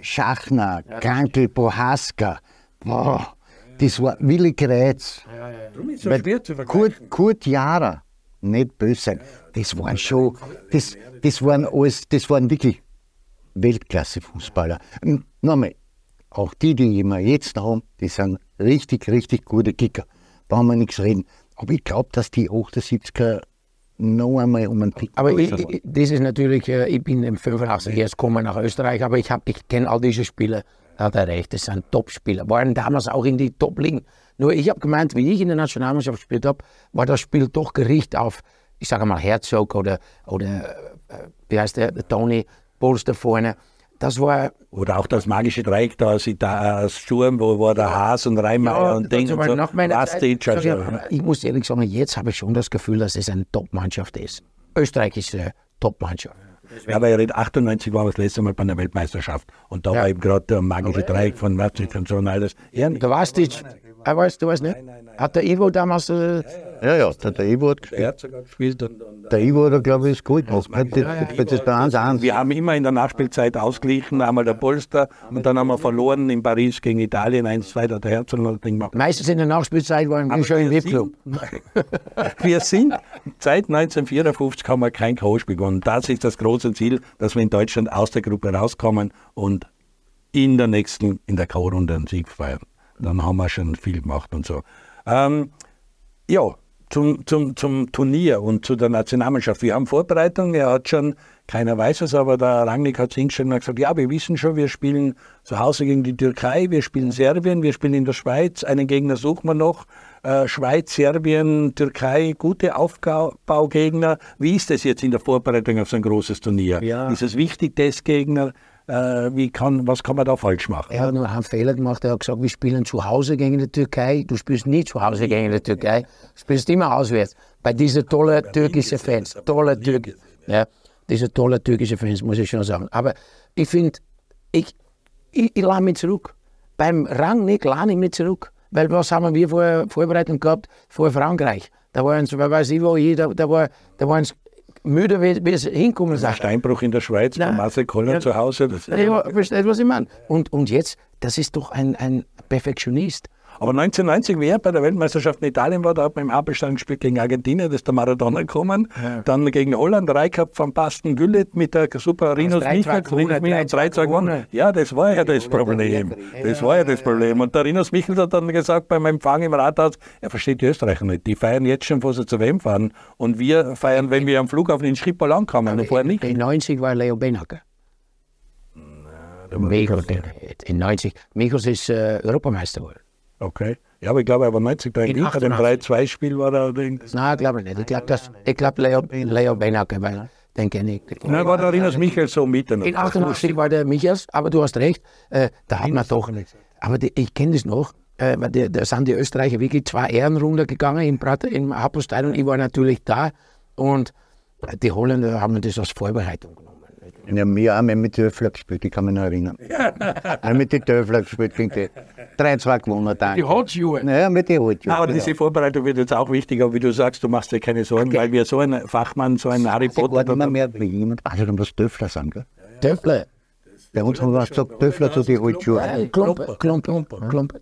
Schachner, Krankel, Bohaska. Boah, das war Willi Kreuz. Kurt, Kurt Jara, nicht böse sein. Das waren schon, das, das waren alles, das waren wirklich Weltklasse-Fußballer. Nochmal, auch die, die wir jetzt haben, die sind richtig, richtig gute Kicker. Da haben wir nichts reden. Aber ich glaube, dass die 78er noch einmal um einen Tick. Aber ich, ich, das ist natürlich, äh, ich bin im 85 erst gekommen nach Österreich, aber ich, ich kenne all diese Spieler. Da hat er recht, das sind Top-Spieler. Waren damals auch in die Top-Ligen. Nur ich habe gemeint, wie ich in der Nationalmannschaft gespielt habe, war das Spiel doch gerichtet auf, ich sage mal, Herzog oder, oder äh, wie heißt der, Tony Polster vorne. Das war. Oder auch das magische Dreieck da aus, aus Sturm, wo war der Haas und Reimer ja, und Ding und so. Nach meiner Zeit, ich, ich muss ehrlich sagen, jetzt habe ich schon das Gefühl, dass es eine Top-Mannschaft ist. Österreich ist eine Top-Mannschaft. Ja, aber 98 war das letzte Mal bei einer Weltmeisterschaft. Und da ja. war eben gerade der magische Dreieck von Maastricht und so und alles. Ja, warst nicht. Er weiß, du weißt nicht? Nein, nein, nein. Hat der Ivo damals. Äh, ja, ja, der, der Ivo hat gespielt. Der hat sogar gespielt. Und, und, der Ivo hat, glaube ich, es gut gemacht. Das, ja, ja, das, das, das wir haben immer in der Nachspielzeit ausgeglichen, einmal der Polster und dann haben wir verloren in Paris gegen Italien 1-2, da hat der Herzog noch Ding gemacht. Meistens in der Nachspielzeit waren wir schon im VIP-Club. wir sind, seit 1954 haben wir kein K.O.-Spiel gewonnen. Das ist das große Ziel, dass wir in Deutschland aus der Gruppe rauskommen und in der nächsten, in der K.O.-Runde einen Sieg feiern dann haben wir schon viel gemacht und so. Ähm, ja, zum, zum, zum Turnier und zu der Nationalmannschaft. Wir haben Vorbereitung, er hat schon, keiner weiß es, aber der Rangnick hat hingestellt und gesagt, ja, wir wissen schon, wir spielen zu Hause gegen die Türkei, wir spielen Serbien, wir spielen in der Schweiz, einen Gegner suchen wir noch. Äh, Schweiz, Serbien, Türkei, gute Aufbaugegner. Wie ist das jetzt in der Vorbereitung auf so ein großes Turnier? Ja. Ist es wichtig, Testgegner? Äh, wie kann, was kann man da falsch machen? Er hat nur einen Fehler gemacht. Er hat gesagt, wir spielen zu Hause gegen die Türkei. Du spielst nie zu Hause gegen die Türkei. Du spielst immer auswärts. Bei diesen tollen türkischen Fans. Tolle Türk ja, diese tolle türkische Fans, muss ich schon sagen. Aber ich finde, ich, ich, ich lade mich zurück. Beim Rang nicht, lade ich mich zurück. Weil was haben wir vor Vorbereitung gehabt? Vor Frankreich. Da waren es, weiß ich wo, jeder, da, war, da waren es müde, wie, es hinkommen sagt. Steinbruch in der Schweiz, bei Marcel Koller ja, zu Hause. Ja, versteht, was ich meine. Und, und jetzt, das ist doch ein, ein Perfektionist. Aber 1990, wer bei der Weltmeisterschaft in Italien war, da hat man im Abelstand gespielt gegen Argentinien, da ist der Maradona gekommen. Ja. Dann gegen Holland, gehabt von Basten Güllet mit der super Rinos Michel. 3-2 gewonnen. Ja, das war ja das Problem. Das war ja das Problem. Und der Rinos Michel hat dann gesagt beim Empfang im Rathaus, er versteht die Österreicher nicht. Die feiern jetzt schon, wo sie zu wem fahren. Und wir feiern, wenn wir am Flughafen in Schiphol ankommen. Und vorher nicht. In 90 war Leo Benacker. Michels, in 90. Michels ist äh, Europameister geworden. Okay. Ja, aber ich glaube, er war 90 da in dem 3-2-Spiel war er allerdings. Nein, glaube ich nicht. Ich glaube, glaub, Leo, Leo Benacke, weil den kenne ich. Nein, war der Rinus Michels so mit. In 88 war der Michels, aber du hast recht, äh, da hat man doch, aber die, ich kenne das noch, äh, da sind die Österreicher wirklich zwei Ehren runtergegangen im, im Hauptstadion. Ich war natürlich da und die Holländer haben das als Vorbereitung genommen. Ja, wir haben mit Dörfler gespielt, ich kann mich noch erinnern. Ja. haben mit den Dörfler gespielt, gegen die 3-2 gewonnen. Dann. Die Hotschuhe. Ja, mit den Hotschuhen. Aber diese Vorbereitung wird jetzt auch wichtiger, wie du sagst, du machst dir keine Sorgen, okay. weil wir so ein Fachmann, so ein Harry Potter... Ich immer mehr, wie jemand weiß, was Dörfler sagen, gell? Dörfler? Bei uns haben wir gesagt, Dörfler zu den Hotschuhen. Klumpe, Klumpe, Klumpe.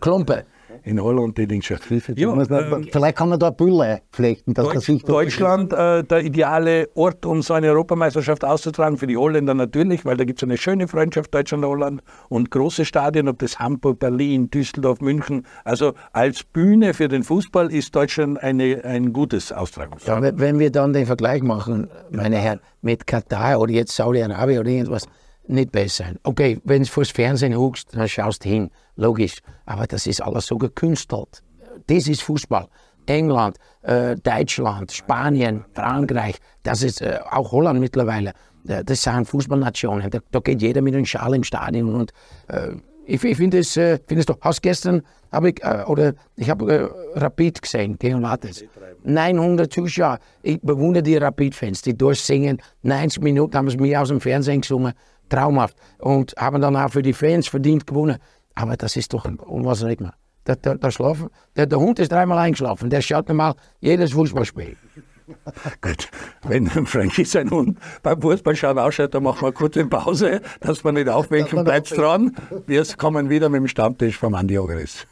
Klumpe in Holland die Dingschaft. Ja, ähm, vielleicht kann man da Bülle flechten. Dass Deutsch, das Deutschland äh, der ideale Ort, um so eine Europameisterschaft auszutragen, für die Holländer natürlich, weil da gibt es eine schöne Freundschaft Deutschland-Holland und große Stadien, ob das Hamburg, Berlin, Düsseldorf, München. Also als Bühne für den Fußball ist Deutschland eine, ein gutes Austragungsort. Ja, wenn wir dann den Vergleich machen, meine Herren, mit Katar oder jetzt Saudi-Arabien oder irgendwas, nicht besser. Okay, wenn du vors Fernsehen huckst, dann schaust du hin, logisch. Aber das ist alles so gekünstelt. Das ist Fußball. England, äh, Deutschland, Spanien, Frankreich, das ist äh, auch Holland mittlerweile. Äh, das sind Fußballnationen. Da, da, geht jeder mit einem Schal im Stadion. Und äh, ich, ich finde es, äh, find doch. Hast gestern habe ich äh, oder ich habe Rapid gesehen gegen Lattes. 900 Zuschauer. Ich bewundere die Rapid-Fans, die durchsingen. 90 Minuten haben sie mir aus dem Fernsehen gesungen traumhaft. Und haben dann auch für die Fans verdient gewonnen. Aber das ist doch unwahrscheinlich. Der, der, der, schlafen, der, der Hund ist dreimal eingeschlafen. Der schaut mir mal jedes Fußballspiel. [LAUGHS] Gut, wenn Frankie sein Hund beim Fußballschauen ausschaut, dann machen wir kurz eine Pause, dass wir nicht aufwecken, bleibt dran. Wir kommen wieder mit dem Stammtisch vom Andi Ogris.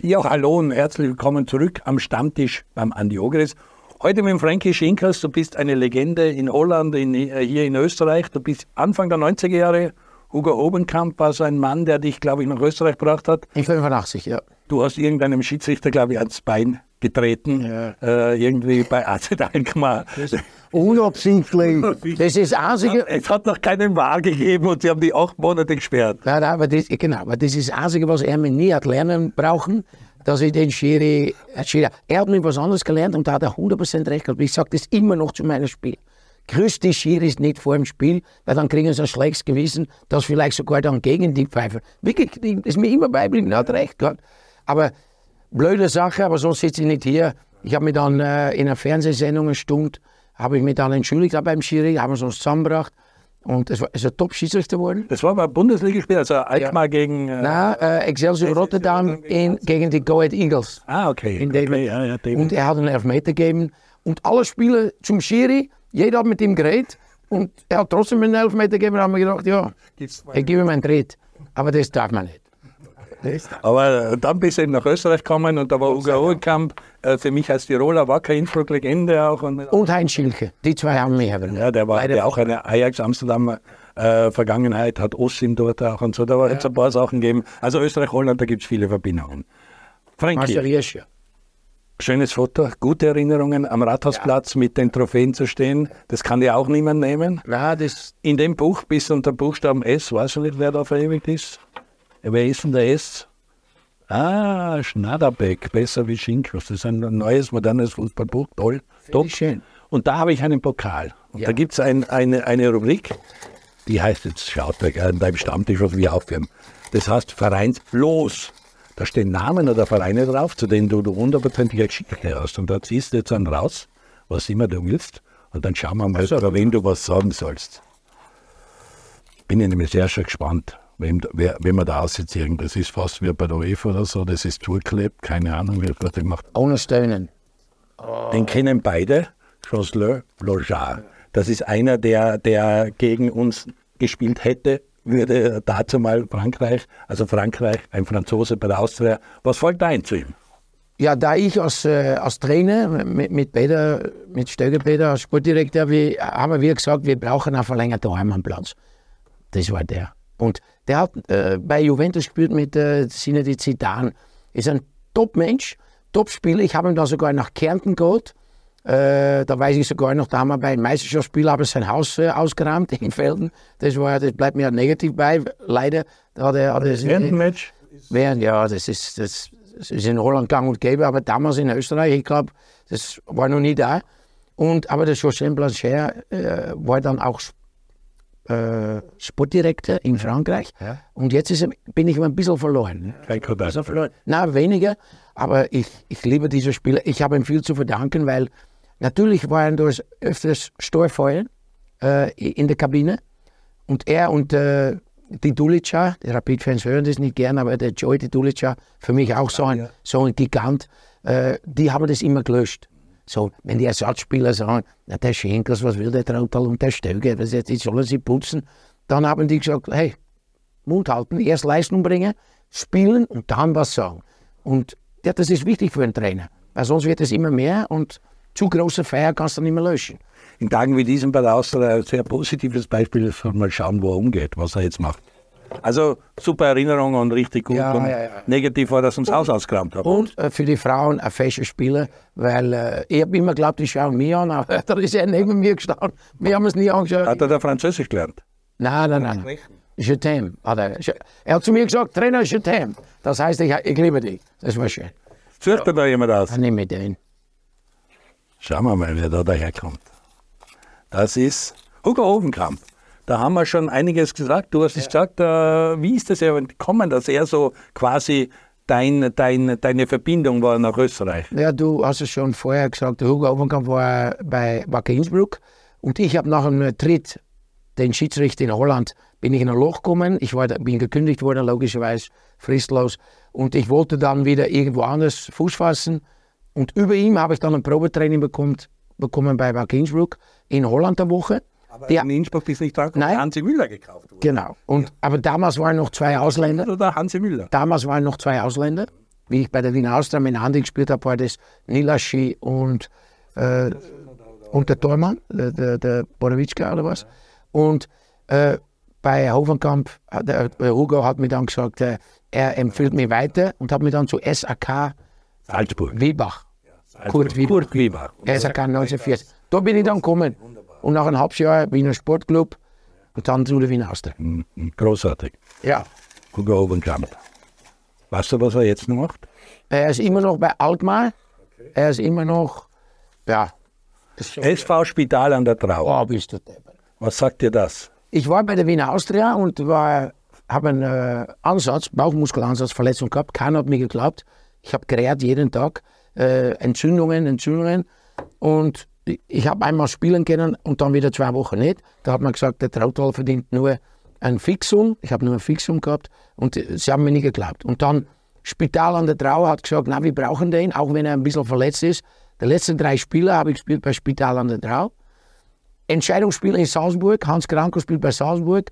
Ja, hallo und herzlich willkommen zurück am Stammtisch beim Andi Ogris. Heute mit Frankie Schinkers, du bist eine Legende in Holland, in, äh, hier in Österreich. Du bist Anfang der 90er Jahre. Hugo Obenkamp war so ein Mann, der dich, glaube ich, nach Österreich gebracht hat. In 85, ja. Du hast irgendeinem Schiedsrichter, glaube ich, ans Bein getreten, ja. äh, irgendwie bei AZ [LAUGHS] Alkmaar. Unabsichtlich. Das ist das Einzige. Es hat noch keinen Wahr gegeben und sie haben die acht Monate gesperrt. Nein, nein, aber das, genau, aber das ist das Einzige, was er mir nie hat lernen brauchen dass ich den Schiri, äh, Schiri, er hat mir was anderes gelernt und da hat er 100% recht gehabt. Ich sage das immer noch zu meinem Spiel. Grüß die Schiris nicht vor dem Spiel, weil dann kriegen sie ein schlechtes Gewissen, dass vielleicht sogar dann gegen die pfeifen. Wirklich, das ist mir immer beibringen, er hat recht gehabt. Aber blöde Sache, aber so sitze ich nicht hier. Ich habe mich dann äh, in einer Fernsehsendung eine Stunde, habe ich mich dann entschuldigt beim Schiri, haben wir uns zusammengebracht und es war ist ein Top-Schiedsrichter geworden. Das war beim Bundesligaspiel, also Alkmaar ja. gegen. Äh, Nein, äh, Excelsior Rotterdam in, gegen die Go Ahead Eagles. Ah, okay. In okay ja, ja, und er hat einen Elfmeter gegeben. Und alle Spieler zum Schiri, jeder hat mit ihm geredet. Und er hat trotzdem einen Elfmeter gegeben. Da haben wir gedacht, ja, ich gebe ihm einen Tritt. Aber das darf man nicht. Aber dann bist du eben nach Österreich gekommen und da war Ugo Hohekamp, äh, für mich als Tiroler, war keine Innsbruck-Legende auch. Und, und Heinz Schilke, die zwei haben mich aber. Ja, der war der auch eine Ajax-Amsterdam äh, Vergangenheit, hat Ossim dort auch und so, da war ja. jetzt ein paar Sachen gegeben. Also Österreich, Holland, da gibt es viele Verbindungen. Frankie. Schönes Foto, gute Erinnerungen am Rathausplatz ja. mit den Trophäen zu stehen. Das kann dir auch niemand nehmen. Ja, das In dem Buch bis unter Buchstaben S, weiß ich nicht, wer da verewigt ist. Wer ist denn der S? Ah, Schnaderbeck, besser wie Schinklos. Das ist ein neues, modernes Fußballbuch. Toll. Top. Schön. Und da habe ich einen Pokal. Und ja. da gibt es ein, eine, eine Rubrik, die heißt jetzt, schaut euch an deinem Stammtisch, was wir aufführen. Das heißt Vereins los. Da stehen Namen oder Vereine drauf, zu denen du, hundertprozentig geschickt hast. Und da ziehst du jetzt dann raus, was immer du willst. Und dann schauen wir mal, also, über wen du was sagen sollst. Bin ich nämlich sehr schon gespannt, wem, wer, wen wir da aussetzen. Das ist fast wie bei der UEFA oder so, das ist zugeklebt, keine Ahnung, wie das gemacht Ohne Stöhnen. Den kennen beide, Jocelyn Lojar. Das ist einer, der, der gegen uns gespielt hätte würde dazu mal Frankreich, also Frankreich, ein Franzose bei der Austria. Was fällt ein zu ihm? Ja, da ich als, äh, als Trainer mit, mit Peter, mit Stöger als Sportdirektor, wir, haben wir gesagt, wir brauchen einen verlängerten Heimatplatz. Das war der. Und der hat äh, bei Juventus gespielt mit äh, Zinedine Zidane. Ist ein Top-Mensch, Top-Spieler. Ich habe ihn da sogar nach Kärnten geholt. Äh, da weiß ich sogar noch, da haben wir bei einem Meisterschaftsspiel haben sein Haus äh, ausgeräumt [LAUGHS] in Felden. Das, war, das bleibt mir negativ bei, leider. Da hat er, hat er, während dem Match? Während, ja, das ist, das, das, ist in Holland gang und gäbe, aber damals in Österreich, ich glaube, das war noch nie da. Und, aber der José Blanchet äh, war dann auch äh, Sportdirektor in Frankreich. Ja. Und jetzt ist, bin ich ein bisschen verloren. Kein Kontakt. verloren. Na, weniger, aber ich, ich liebe diese Spieler. Ich habe ihm viel zu verdanken, weil Natürlich waren dort öfters Störfeuer äh, in der Kabine. Und er und äh, die Dulica, die Rapid-Fans hören das nicht gern, aber der Joy die Dulica, für mich auch so ein, so ein Gigant, äh, die haben das immer gelöscht. So, wenn die Ersatzspieler sagen, na, der Schenkers, was will der Trautal und der Stöger, was jetzt, jetzt sollen sie putzen, dann haben die gesagt, hey, Mund halten, erst Leistung bringen, spielen und dann was sagen. Und ja, das ist wichtig für einen Trainer, weil sonst wird es immer mehr und zu große Feier kannst du nicht mehr löschen. In Tagen wie diesem bei der Austria ein sehr positives Beispiel, mal schauen, wo er umgeht, was er jetzt macht. Also super Erinnerung und richtig gut. Ja, und ja, ja. Negativ war, dass uns Haus ausgerammt haben. Und äh, für die Frauen ein fesches Spieler, weil äh, ich habe immer geglaubt, die schauen mich an, [LAUGHS] aber da ist er neben mir gestanden. Wir haben es nie angeschaut. Hat er da Französisch gelernt? Nein, nein, nein. Je t'aime. Er, er hat zu mir gesagt, Trainer, je t'aime. Das heißt, ich, ich liebe dich. Das war schön. Fürchtet da jemand aus? Dann nehme ich den. Schauen wir mal, wer da daherkommt. Das ist Hugo Ofenkamp. Da haben wir schon einiges gesagt. Du hast es gesagt, äh, wie ist das gekommen, dass er so quasi dein, dein, deine Verbindung war nach Österreich? Ja, du hast es schon vorher gesagt, Hugo Ofenkamp war bei Wacker Innsbruck und ich habe nach einem Tritt den Schiedsrichter in Holland bin ich in ein Loch gekommen. Ich war, bin gekündigt worden, logischerweise fristlos. Und ich wollte dann wieder irgendwo anders Fuß fassen. Und über ihm habe ich dann ein Probetraining bekommen, bekommen bei Wack Innsbruck in Holland eine Woche. Aber die, in Innsbruck ist nicht dran, Nein. Hansi Müller gekauft wurde. Genau. Und, ja. Aber damals waren noch zwei Ausländer. Oder Hansi Müller? Damals waren noch zwei Ausländer. Wie ich bei der Wiener Austria mit Andi gespielt habe, war das Nilaschi und, äh, und der Tormann, der, der, der Borowitschka oder was. Und äh, bei Hovenkamp, der, der Hugo hat mir dann gesagt, äh, er empfiehlt mich weiter und hat mich dann zu SAK Salzburg. Wiebach. Ja, Kurt Wiebach. Kurt Wiebach. Ist 1940. Da bin ich dann gekommen. Und nach einem halben Jahr Wiener Sportclub und dann zu der Wiener Austria. Mhm, mhm. Großartig. Ja. Hugo Obenkamp. Weißt du, was er jetzt noch macht? Er ist immer noch bei Altmar. Okay. Er ist immer noch, ja. SV Spital an der Trau. Oh, bist du deppert. Was sagt dir das? Ich war bei der Wiener Austria und habe einen äh, Ansatz, Bauchmuskelansatz, Verletzung gehabt. Keiner hat mir geglaubt. Ich habe gerät jeden Tag. Äh, Entzündungen, Entzündungen. Und ich habe einmal spielen können und dann wieder zwei Wochen nicht. Da hat man gesagt, der Trautal verdient nur ein Fixum. Ich habe nur ein Fixum gehabt und sie haben mir nicht geglaubt. Und dann Spital an der Trau hat gesagt, na, wir brauchen den, auch wenn er ein bisschen verletzt ist. Die letzten drei Spiele habe ich gespielt bei Spital an der Trau. Entscheidungsspiel in Salzburg, Hans Kranko spielt bei Salzburg.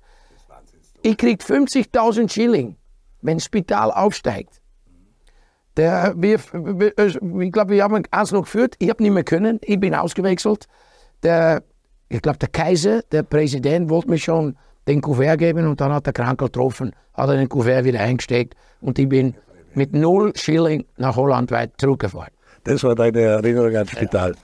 Ich kriege 50.000 Schilling, wenn Spital aufsteigt. Der, wir, ich glaube, wir haben eins noch geführt. Ich habe nicht mehr können. Ich bin ausgewechselt. Der, ich glaube, der Kaiser, der Präsident, wollte mir schon den Kuvert geben und dann hat der Krankel getroffen, hat er den Kuvert wieder eingesteckt und ich bin mit null Schilling nach Holland weit zurückgefahren. Das war deine Erinnerung ans Spital.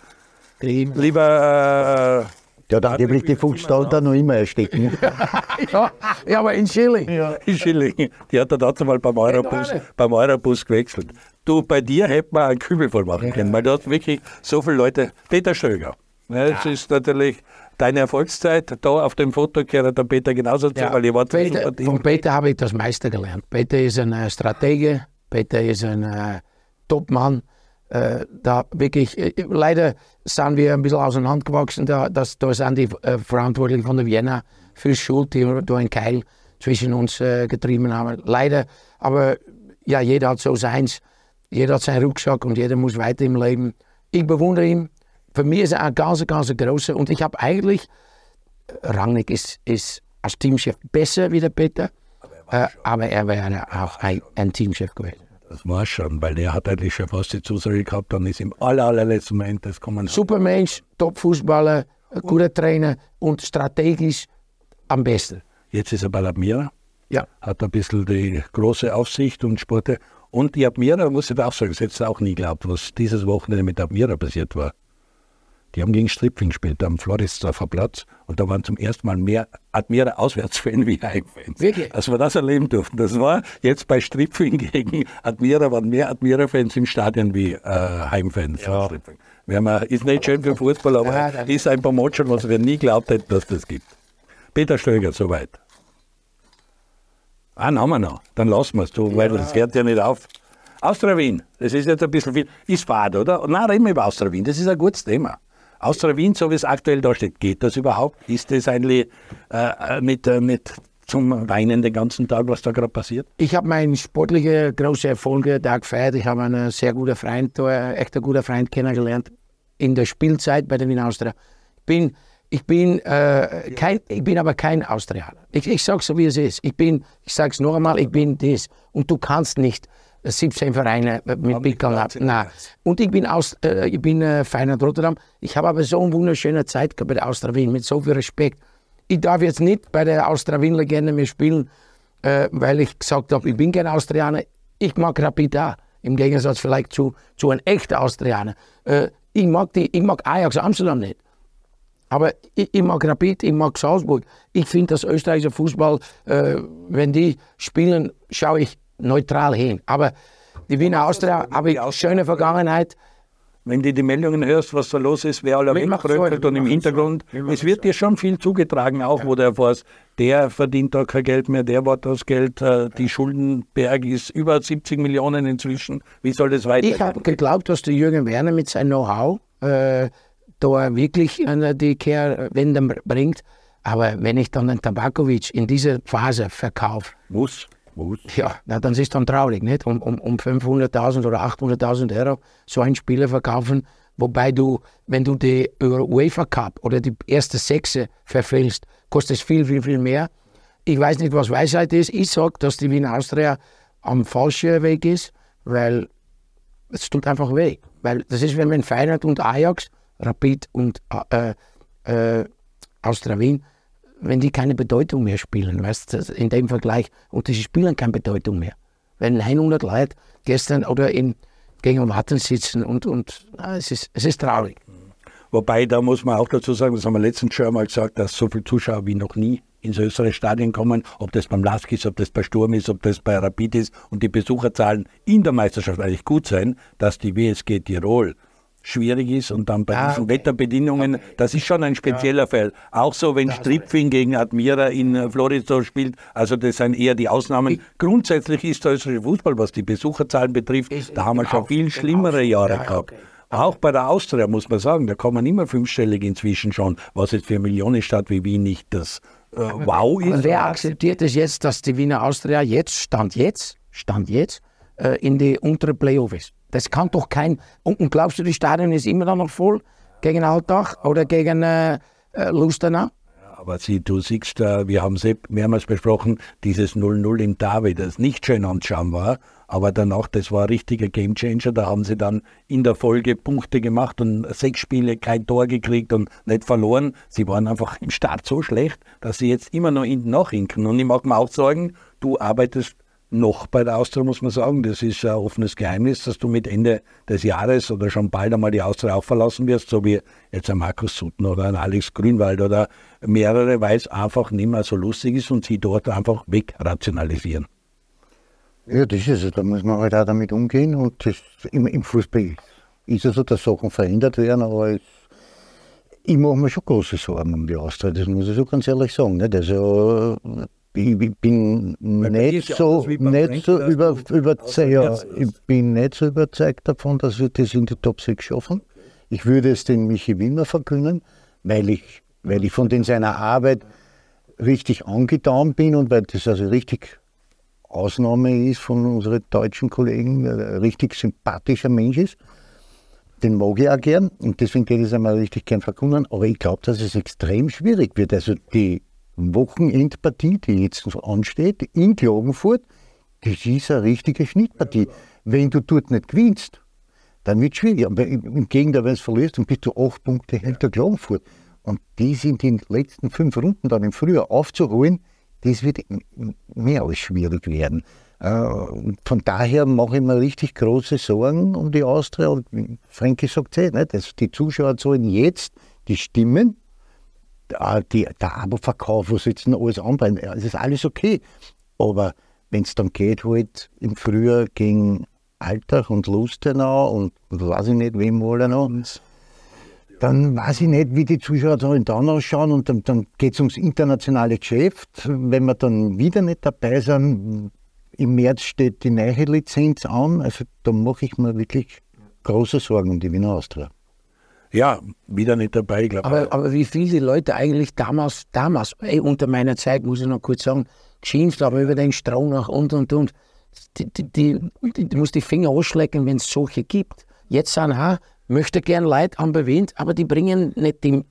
Lieber. Äh, ja, da angeblich die Fuchsstahl da noch immer erstecken. [LAUGHS] ja, ja, aber in Schilling. Ja. In Schilling. Die hat er dazu mal beim Eurobus, beim Eurobus gewechselt. Du, bei dir hätte man einen Kübel voll machen können, weil du hast wirklich so viele Leute. Peter Stöger. Ja, das ist natürlich deine Erfolgszeit. Da auf dem Foto gehört der Peter genauso zu, weil ihr wart Peter, Von Peter habe ich das meiste gelernt. Peter ist ein äh, Stratege, Peter ist ein äh, Topmann. Äh, da wirklich, äh, leider sind wir ein bisschen auseinandergewachsen. Da, das, da sind die äh, Verantwortlichen von der Vienna für Schuld, die da einen Keil zwischen uns äh, getrieben haben. Leider, aber ja, jeder hat so seins. Jeder hat seinen Rucksack und jeder muss weiter im Leben. Ich bewundere ihn. Für mich ist er ein ganz, ganz großer. Und ich habe eigentlich, Rangnick ist, ist als Teamchef besser wie der Peter, aber er wäre auch ein, ein Teamchef gewesen. Das war schon, weil er hat eigentlich schon fast die Zusage gehabt, dann ist im aller, allerletzten Moment, das man Supermensch, Top-Fußballer, guter Trainer und strategisch am besten. Jetzt ist er bei Admira, ja. hat ein bisschen die große Aufsicht und Sporte. Und die Admira, muss ich auch sagen, das hättest du auch nie geglaubt, was dieses Wochenende mit Admira passiert war. Die haben gegen Stripling gespielt am Floridsdorfer Platz und da waren zum ersten Mal mehr Admira Auswärtsfans [LAUGHS] wie Heimfans. Wirklich? Als wir das erleben durften. Das war jetzt bei Stripling [LAUGHS] gegen Admira, waren mehr Admira-Fans im Stadion wie äh, Heimfans. Ja. Wir ist nicht schön für Fußball, aber ja, ist ein Promotion, was wir nie glaubt hätten, dass das gibt. Peter Stöger, soweit. Ah, haben wir noch. Dann lassen wir es, weil das hört ja nicht auf. Austria Wien, das ist jetzt ein bisschen viel. Ist fad, oder? Nein, reden wir über Austria Wien, das ist ein gutes Thema. Austria Wien, so wie es aktuell da steht, geht das überhaupt? Ist das eigentlich äh, mit, äh, mit zum Weinen den ganzen Tag, was da gerade passiert? Ich habe meinen sportlichen großen Erfolge da gefeiert. Ich habe einen sehr guten Freund, einen echt guter Freund kennengelernt in der Spielzeit bei der Wien Austria. Ich bin, ich bin, äh, kein, ich bin aber kein Austrianer. Ich, ich sage so, wie es ist. Ich ich sage es noch einmal, ich bin das. Und du kannst nicht 17 Vereine mit Pickeln. Nein. Und ich bin, aus, äh, ich bin äh, Feyenoord Rotterdam. Ich habe aber so eine wunderschöne Zeit gehabt bei der Austria Wien, mit so viel Respekt. Ich darf jetzt nicht bei der Austria Wien-Legende mehr spielen, äh, weil ich gesagt habe, ich bin kein Austrianer. Ich mag Rapid auch, im Gegensatz vielleicht zu, zu einem echten Austrianer. Äh, ich, mag die, ich mag Ajax Amsterdam nicht. Aber ich, ich, mag Rapid, ich mag Salzburg. Ich finde, dass österreichischer Fußball, äh, wenn die spielen, schaue ich neutral hin. Aber die Wiener Austria habe ich schöne Vergangenheit. Wenn du die Meldungen hörst, was da los ist, wer alle wegbröckelt und im Hintergrund, es wird dir schon viel zugetragen, auch wo du erfährst, der verdient da kein Geld mehr, der war das Geld, äh, die Schuldenberg ist über 70 Millionen inzwischen. Wie soll das weitergehen? Ich habe geglaubt, dass der Jürgen Werner mit seinem Know-how äh, da wirklich äh, die Kehrwende bringt. Aber wenn ich dann den Tabakovic in dieser Phase verkaufe, muss muss. Ja, na, dann ist es dann traurig, nicht? Um, um, um 500.000 oder 800.000 Euro so einen Spieler verkaufen, wobei du, wenn du die UEFA Cup oder die erste Sechse verfehlst, kostet es viel, viel, viel mehr. Ich weiß nicht, was Weisheit ist. Ich sage, dass die Wiener Austria am falschen Weg ist, weil es tut einfach weh. Weil das ist, wenn man Feyenoord und Ajax, Rapid und äh, äh, Austria Wien wenn die keine Bedeutung mehr spielen, weißt du, in dem Vergleich. Und die spielen keine Bedeutung mehr. Wenn 100 Leute gestern oder in, gegen Watten sitzen und, und ah, es, ist, es ist traurig. Wobei, da muss man auch dazu sagen, das haben wir letztens schon einmal gesagt, dass so viele Zuschauer wie noch nie ins österreichische Stadion kommen, ob das beim Lask ist, ob das bei Sturm ist, ob das bei Rapid ist und die Besucherzahlen in der Meisterschaft eigentlich gut sein, dass die WSG Tirol schwierig ist und dann bei ah, diesen. Wetterbedingungen, das ist schon ein spezieller ja. Fall. Auch so, wenn Stripfing gegen Admira in äh, Florida spielt, also das sind eher die Ausnahmen. Ich, Grundsätzlich ist der österreichische Fußball, was die Besucherzahlen betrifft, ich, da haben wir schon viel schlimmere Jahre ja, gehabt. Okay. Auch bei der Austria muss man sagen, da kommen immer fünfstellig inzwischen schon, was jetzt für eine Millionenstadt wie Wien nicht das äh, Wow ist. Und wer akzeptiert es jetzt, dass die Wiener Austria jetzt, Stand jetzt, Stand jetzt, äh, in die untere Playoff ist? Das kann doch kein. Und, glaubst du, die Stadion ist immer noch voll gegen Altach oder gegen äh, äh Lustenau? Aber sie, du siehst, äh, wir haben es mehrmals besprochen, dieses 0-0 im Derby, das nicht schön anzuschauen war, aber danach, das war ein richtiger Gamechanger. Da haben sie dann in der Folge Punkte gemacht und sechs Spiele kein Tor gekriegt und nicht verloren. Sie waren einfach im Start so schlecht, dass sie jetzt immer noch hinten nachhinken. Und ich mag mir auch sagen, du arbeitest noch bei der Austria, muss man sagen. Das ist ein offenes Geheimnis, dass du mit Ende des Jahres oder schon bald einmal die Austria auch verlassen wirst, so wie jetzt ein Markus Sutten oder ein Alex Grünwald oder mehrere, weil es einfach nicht mehr so lustig ist und sie dort einfach wegrationalisieren. Ja, das ist es. Da muss man halt auch damit umgehen. Und das, im, im Fußball ist es so, dass Sachen verändert werden, aber es, ich mache mir schon große Sorgen um die Austria, das muss ich so ganz ehrlich sagen. Nicht? Also, ich, bin nicht so, nicht so über, überzeugt, ja, ich bin nicht so überzeugt davon, dass wir das in die Top 6 schaffen. Ich würde es den Michi Wimmer verkünden, weil ich, weil ich von den seiner Arbeit richtig angetan bin und weil das also richtig Ausnahme ist von unseren deutschen Kollegen, ein richtig sympathischer Mensch ist. Den mag ich auch gern und deswegen geht es einmal richtig gern verkunden. Aber ich glaube, dass es extrem schwierig wird. Also die Wochenendpartie, die jetzt ansteht, in Klagenfurt, das ist eine richtige Schnittpartie. Wenn du dort nicht gewinnst, dann wird es schwierig. Aber im Gegenteil, wenn du verlierst, dann bist du acht Punkte hinter Klagenfurt. Und die sind in den letzten fünf Runden dann im Frühjahr aufzuholen, das wird mehr als schwierig werden. Äh, von daher mache ich mir richtig große Sorgen um die Austria. Und Frankie sagt es eh? Also die Zuschauerzahlen jetzt, die stimmen, die, der Abo-Verkauf, jetzt noch alles anbrennt, es ist alles okay. Aber wenn es dann geht, halt im Frühjahr gegen Alltag und Lustenau und weiß ich nicht, wem wollen noch, dann weiß ich nicht, wie die Zuschauer dann ausschauen und dann, dann geht es ums internationale Geschäft. Wenn wir dann wieder nicht dabei sind, im März steht die neue Lizenz an, also da mache ich mir wirklich große Sorgen um die Wiener Austria. Ja, wieder nicht dabei, glaube ich. Aber, aber wie viele Leute eigentlich damals, damals, ey, unter meiner Zeit, muss ich noch kurz sagen, geschimpft haben über den Stronach und und und. Die, die, die, die muss die Finger ausschlecken, wenn es solche gibt. Jetzt sind ha, möchte gern Leute haben bewegt, aber die bringen nicht die.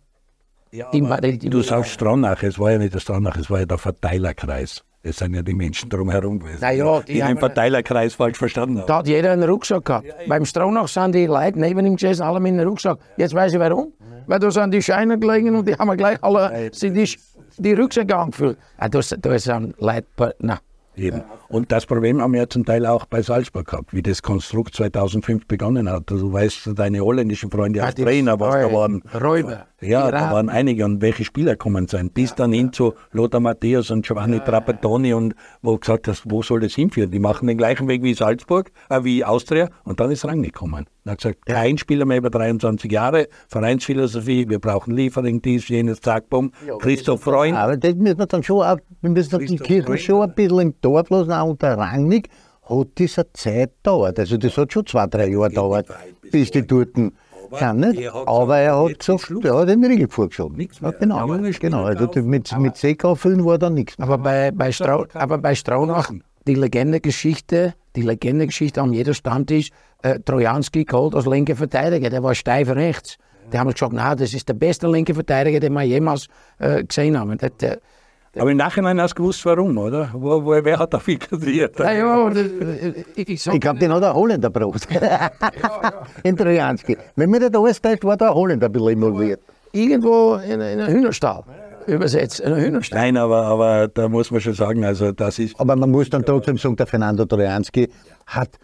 Ja, du sagst Stronach, es war ja nicht der Stronach, es war ja der Verteilerkreis. Es sind ja die Menschen drumherum gewesen, naja, die, die den Verteilerkreis falsch verstanden haben. Da hat jeder einen Rucksack gehabt. Ja, Beim Stronach sind die Leute neben ihm gesessen, alle mit einem Rucksack. Jetzt weiß ich warum. Weil da sind die Scheine gelegen und die haben gleich alle sind die, die Rucksäcke angefüllt. Ah, da, da sind Leute, na, Eben. Und das Problem haben wir zum Teil auch bei Salzburg gehabt, wie das Konstrukt 2005 begonnen hat. Also, du weißt, deine holländischen Freunde als Trainer, was da waren. Räuber. Ja, da waren einige und welche Spieler kommen sein. Bis dann hin zu Lothar Matthäus und Giovanni Trapattoni und wo gesagt hast, wo soll das hinführen? Die machen den gleichen Weg wie Salzburg, äh, wie Austria und dann ist Rang gekommen. Er hat gesagt, kein Spieler mehr über 23 Jahre, Vereinsphilosophie, wir brauchen Liefering, dies, jenes, zack, bumm. Ja, Christoph Freund. Aber das müssen wir dann schon auch, wir müssen die Kirche schon ein bisschen im Dorf lassen, auch unter Rangnick hat diese Zeit gedauert. Also das hat schon zwei, drei Jahre gedauert, bis die dort kann nicht, aber er hat gesagt, er hat den Riegel vorgeschoben. Nichts mehr. Ja, genau, ja, genau. Also mit, mit Seekauffüllen war da nichts. Aber bei, bei, Strau, aber bei Straunach, die Legendegeschichte, die Legendegeschichte an jeder Stammtisch, äh, Trojanski geholt als linker Verteidiger, der war steif rechts. Die haben gesagt, na, das ist der beste linke Verteidiger, den wir jemals äh, gesehen haben. Das, aber im Nachhinein hast du gewusst, warum, oder? Wo, wo, wer hat da viel kassiert? Ja, ja, ich, ich, ich glaube, den hat der Holländer braucht. ja, ja. [LAUGHS] In Trojanski. Wenn mir das alles täuscht, war der Holländer ein bisschen involviert. Irgendwo in, in einem Hühnerstall übersetzt, in einem Hühnerstall. Nein, aber, aber da muss man schon sagen, also das ist... Aber man muss dann trotzdem sagen, der Fernando Trojanski hat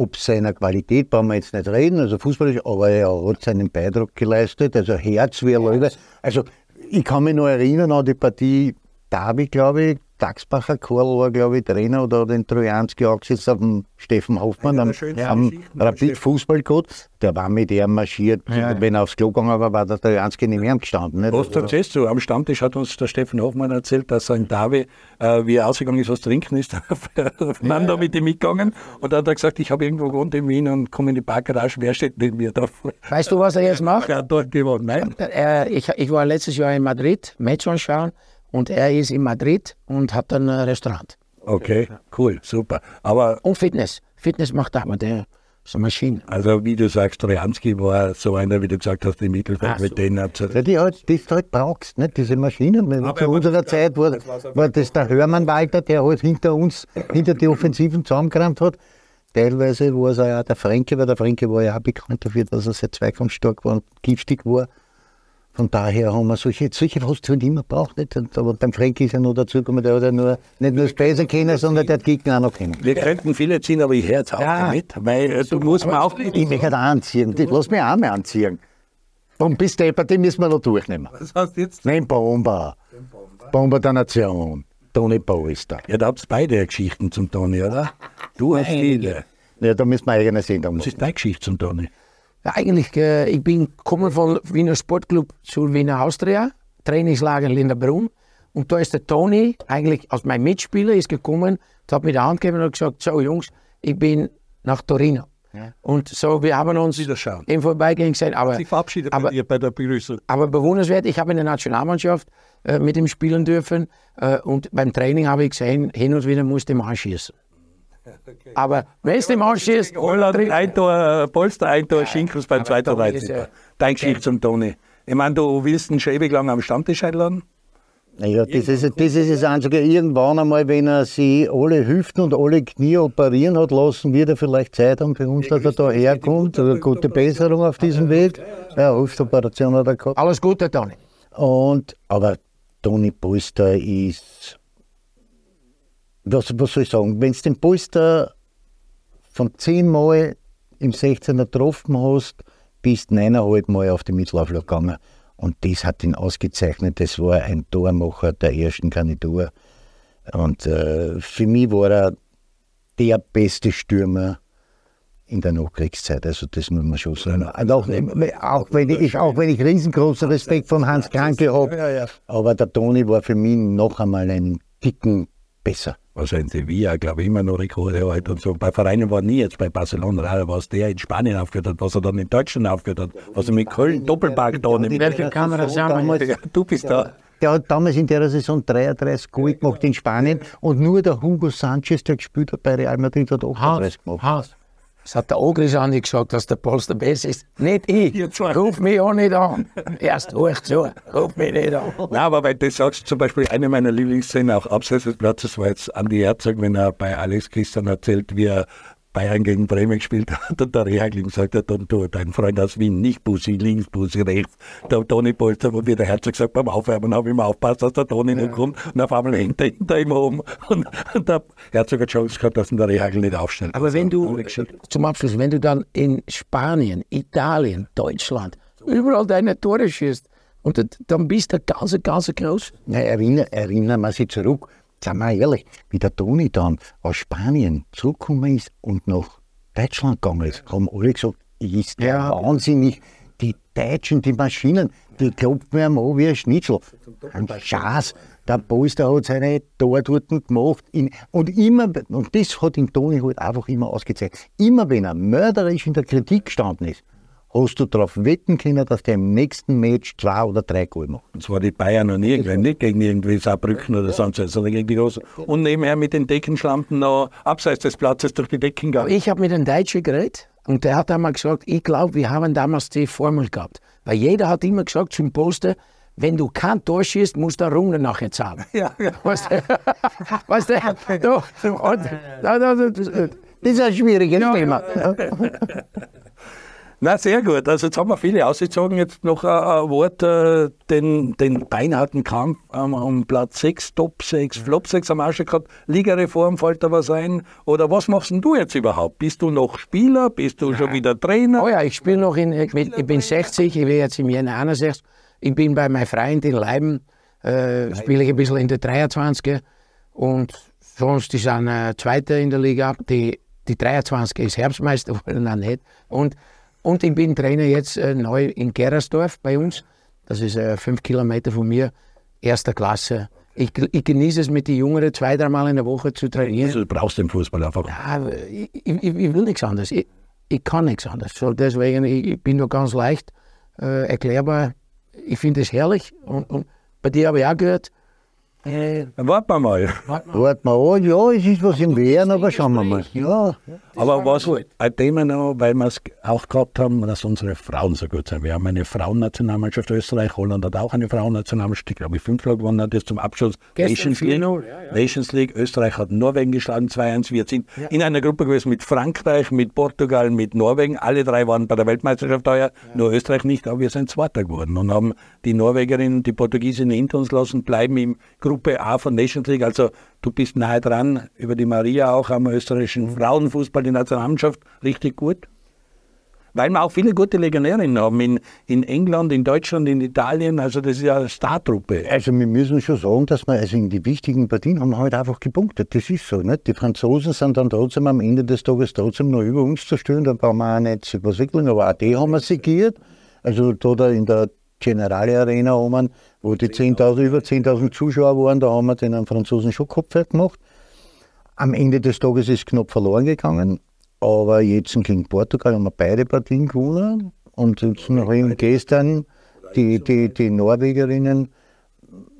ob seiner Qualität brauchen wir jetzt nicht reden, also fußballisch, aber er hat seinen Beitrag geleistet, also Herz wie Leute. Also ich kann mich noch erinnern an die Partie Derby, glaube ich, Dachsbacher Karl war, glaube ich, Trainer oder den Trojanski angesetzt auf dem Steffen Hoffmann am, am Rapid Fußball gehabt. Der war mit ihm marschiert. Ja. Wenn er aufs Klo gegangen war, war der Trojanski nicht mehr gestanden. Nicht? Was also, du? Am Stammtisch hat uns der Steffen Hoffmann erzählt, dass er in Derby, äh, wie er ausgegangen ist, was trinken ist, [LAUGHS] aufeinander ja. mit ihm mitgegangen. Und dann hat er gesagt, ich habe irgendwo gewohnt in Wien und komme in die Parkgarage, wer steht mit mir da? Weißt du, was er jetzt macht? [LAUGHS] Hat dort gewohnt, nein. Er, ich, ich war letztes Jahr in Madrid, Match anschauen. Und er ist in Madrid und hat ein Restaurant. Okay, cool, super. Aber und Fitness. Fitness macht er, aber der ist eine Maschine. Also wie du sagst, Trojanski war so einer, wie du gesagt hast, im Mittelfeld mit so. denen hat ja, die halt, das du halt brauchst, nicht? diese Maschinen. Aber Zu unserer Zeit war, war das der Hörmann Walter, der halt hinter uns, hinter die Offensiven zusammengerammt hat. Teilweise war es auch der Fränke, weil der Fränke war ja auch bekannt dafür, dass er sehr zweikampfstark war und giftig war. Von daher haben wir solche, solche hast du halt immer braucht. Nicht? Und, aber beim Frank ist ja noch dazugekommen, der hat ja nur, nicht nur das Besen kennen, sondern der hat Kicken auch noch kennen. Wir könnten viele ziehen, aber ich höre jetzt auch Ja. damit, weil äh, du musst mir auch Ich möchte auch anziehen. Die- Lass mich auch mal anziehen. Und bis die müssen wir noch durchnehmen. Was hast du jetzt? Nein, Bomber. Bomber der Nation. Toni Polster. Ja, da habt ihr beide Geschichten zum Toni, oder? Du hast viele. Ja, da müssen wir eigene Sendung Was machen. ist deine Geschichte zum Toni? Ja, eigentlich, äh, ich bin gekommen von Wiener Sportclub zu Wiener Austria, Trainingslager Linderbrunn. Und da ist der Toni, eigentlich als mein Mitspieler, ist gekommen, hat mir die Hand gegeben und gesagt, so Jungs, ich bin nach Torino. Und so, wir haben uns im Vorbeigehen gesehen, aber, Ich verabschiede von aber, bei der Begrüßung. aber bewundernswert, ich habe in der Nationalmannschaft äh, mit ihm spielen dürfen äh, und beim Training habe ich gesehen, hin und wieder musste Mann schießen. Aber wenn es dem Mann schießt, Holland, ein Tor, äh, Polster, ein Tor, Schinkels beim zweiten ist 13. ja- Deine Geschichte zum Toni. Ich meine, du willst ihn schon ewig lang am Stammtisch einladen? Naja, das ist, das ist das Einzige. Irgendwann einmal, wenn er sich alle Hüften und alle Knie operieren hat lassen, wird er vielleicht Zeit haben für uns, dass er da herkommt. Eine gute Besserung auf diesem Weg. Ja, Hüftoperation hat er gehabt. alles Gute, Toni. Und, aber Toni Polster ist, was, was soll ich sagen, wenn du den Polster von zehn Mal im 16er getroffen hast, bist neuneinhalb Mal auf die Mittelauflage gegangen. Und das hat ihn ausgezeichnet. Das war ein Tormacher der ersten Garnitur. Und äh, für mich war er der beste Stürmer in der Nachkriegszeit. Also das muss man schon sagen. Und auch, auch, wenn ich, auch wenn ich riesengroßen Respekt von Hans Kranke habe, aber der Toni war für mich noch einmal ein Ticken besser. Was er in Sevilla, glaube ich, immer noch Rekorde halt und so. Bei Vereinen war nie jetzt bei Barcelona, was der in Spanien aufgehört hat, was er dann in Deutschland aufgehört hat, was er mit Köln Doppelpark da nimmt. Welche Kamera sagen wir? Du bist da. Der hat damals in der Saison 33 Goal gemacht in Spanien und nur der Hugo Sanchez, der gespielt hat bei Real Madrid, hat 38 gemacht. Hans. Das hat der Ogris Andi gesagt, dass der Polster besser ist. Nicht ich. Ruf mich auch nicht an. Erst hoch zu. Ruf mich nicht an. [LAUGHS] Nein, aber weil du sagst, zum Beispiel eine meiner Lieblingsszenen auch abseits des Platzes war jetzt Andi Herzog, wenn er bei Alex Christian erzählt, wie er Bayern gegen Bremen gespielt [LAUGHS] hat und der Rehagling gesagt hat, und du, dein Freund aus Wien, nicht Bussi links, Bussi rechts. Der Toni Polster, wo wie der Herzog sagt, beim Aufwärmen habe ich immer aufpasst, dass der Toni nicht kommt und auf einmal hängt er hinter ihm oben und, und [LAUGHS] der Herzog hat Chance gehabt, dass ihn der Rehagel nicht aufstellt. Aber wenn du, zum Abschluss, wenn du dann in Spanien, Italien, Deutschland, überall deine Tore schießt, und dann bist du ganz, ganz groß. Na, erinnern, erinnern wir sich zurück, sagen wir ehrlich, wie der Toni dann aus Spanien zurückgekommen ist und nach Deutschland gegangen ist, haben alle gesagt, ist der Ja. wahnsinnig. Die Deutschen, die Maschinen, die klopfen mir an wie ein Schnitzel. Ein Schatz, der Polster hat seine Tor dort gemacht. In, und immer, und das hat den Toni halt einfach immer ausgezeichnet. Immer wenn er mörderisch in der Kritik gestanden ist, hast du darauf wetten können, dass der im nächsten Match zwei oder drei Goal macht. Und zwar die Bayern und irgendwann, nicht gegen irgendwie Saarbrücken oder sonst was, sondern gegen die Großen. Und nebenher mit den Deckenschlampen noch abseits des Platzes durch die Decken gegangen. Ich habe mit einem Deutschen geredet und der hat einmal gesagt, ich glaube, wir haben damals die Formel gehabt. Weil jeder hat immer gesagt zum Poster, wenn du kein Tor schießt, musst du eine Runde nachher zahlen. Ja, ja. [LAUGHS] Weißt du? [LAUGHS] weißt du? [LAUGHS] Und, da, da, da, das, Das ist ein schwieriges Thema. Na, sehr gut. Also jetzt haben wir viele ausgezogen. Jetzt noch ein, ein Wort, äh, den, den beinharten Kampf ähm, um Platz 6, Top 6, Flop 6 am Arsch gehabt. Ligareform fällt da was ein? Oder was machst denn du jetzt überhaupt? Bist du noch Spieler? Bist du schon wieder Trainer? Oh ja, ich spiele noch in, ich bin- ich bin 60, ich bin jetzt im Jänner 61. Ich bin bei meinem Freund in Leiben, äh, spiele ich ein bisschen in der 23er und sonst ist ein äh, Zweiter in der Liga. Die, die 23 ist Herbstmeister [LAUGHS] geworden, auch nicht. Und, und ich bin Trainer jetzt äh, neu in Gerersdorf bei uns. Das ist äh, fünf Kilometer von mir, erster Klasse. Ich, ich genieße es mit den Jüngeren zwei, dreimal in der Woche zu trainieren. Also, du brauchst den Fußball einfach. Ja, ich, ich, ich will nichts anderes. Ich, ich kann nichts anderes. So deswegen, ich, ich bin nur ganz leicht äh, erklärbar. Ich finde es herrlich. Und, und bei dir habe ich auch gehört, äh, warten wir mal. Warten wir an, ja, es ist was im Wehren, aber schauen wir mal. Ja, Aber was ein Thema noch, weil wir es auch gehabt haben, dass unsere Frauen so gut sind. Wir haben eine Frauennationalmannschaft Österreich, Holland hat auch eine Frauennationalmannschaft, ich glaube ich fünfmal gewonnen hat, das zum Abschluss Nations League. Ja, ja. Nations League. Österreich hat Norwegen geschlagen, 2-1. Wir sind ja. in einer Gruppe gewesen mit Frankreich, mit Portugal, mit Norwegen. Alle drei waren bei der Weltmeisterschaft heuer, nur Österreich nicht, aber wir sind Zweiter geworden und haben die Norwegerinnen, die Portugiesinnen hinter uns lassen, bleiben in Gruppe A von Nations League. Also du bist nahe dran, über die Maria auch am österreichischen Frauenfußball, die Nationalmannschaft, richtig gut. Weil wir auch viele gute Legionärinnen haben in, in England, in Deutschland, in Italien. Also das ist ja eine Startruppe. Also wir müssen schon sagen, dass wir also in die wichtigen Partien haben halt einfach gepunktet. Das ist so. Nicht? Die Franzosen sind dann trotzdem am Ende des Tages trotzdem noch über uns zu stehen. Da brauchen wir auch nicht überwickeln, aber auch die haben wir segiert. Also da in der Generale Arena oben, wo die 10 über 10.000 Zuschauer waren, da haben wir den Franzosen schon Kopf gemacht. Am Ende des Tages ist knapp verloren gegangen. Aber jetzt gegen Portugal haben wir beide Partien gewonnen. Und jetzt noch gestern die, die, die Norwegerinnen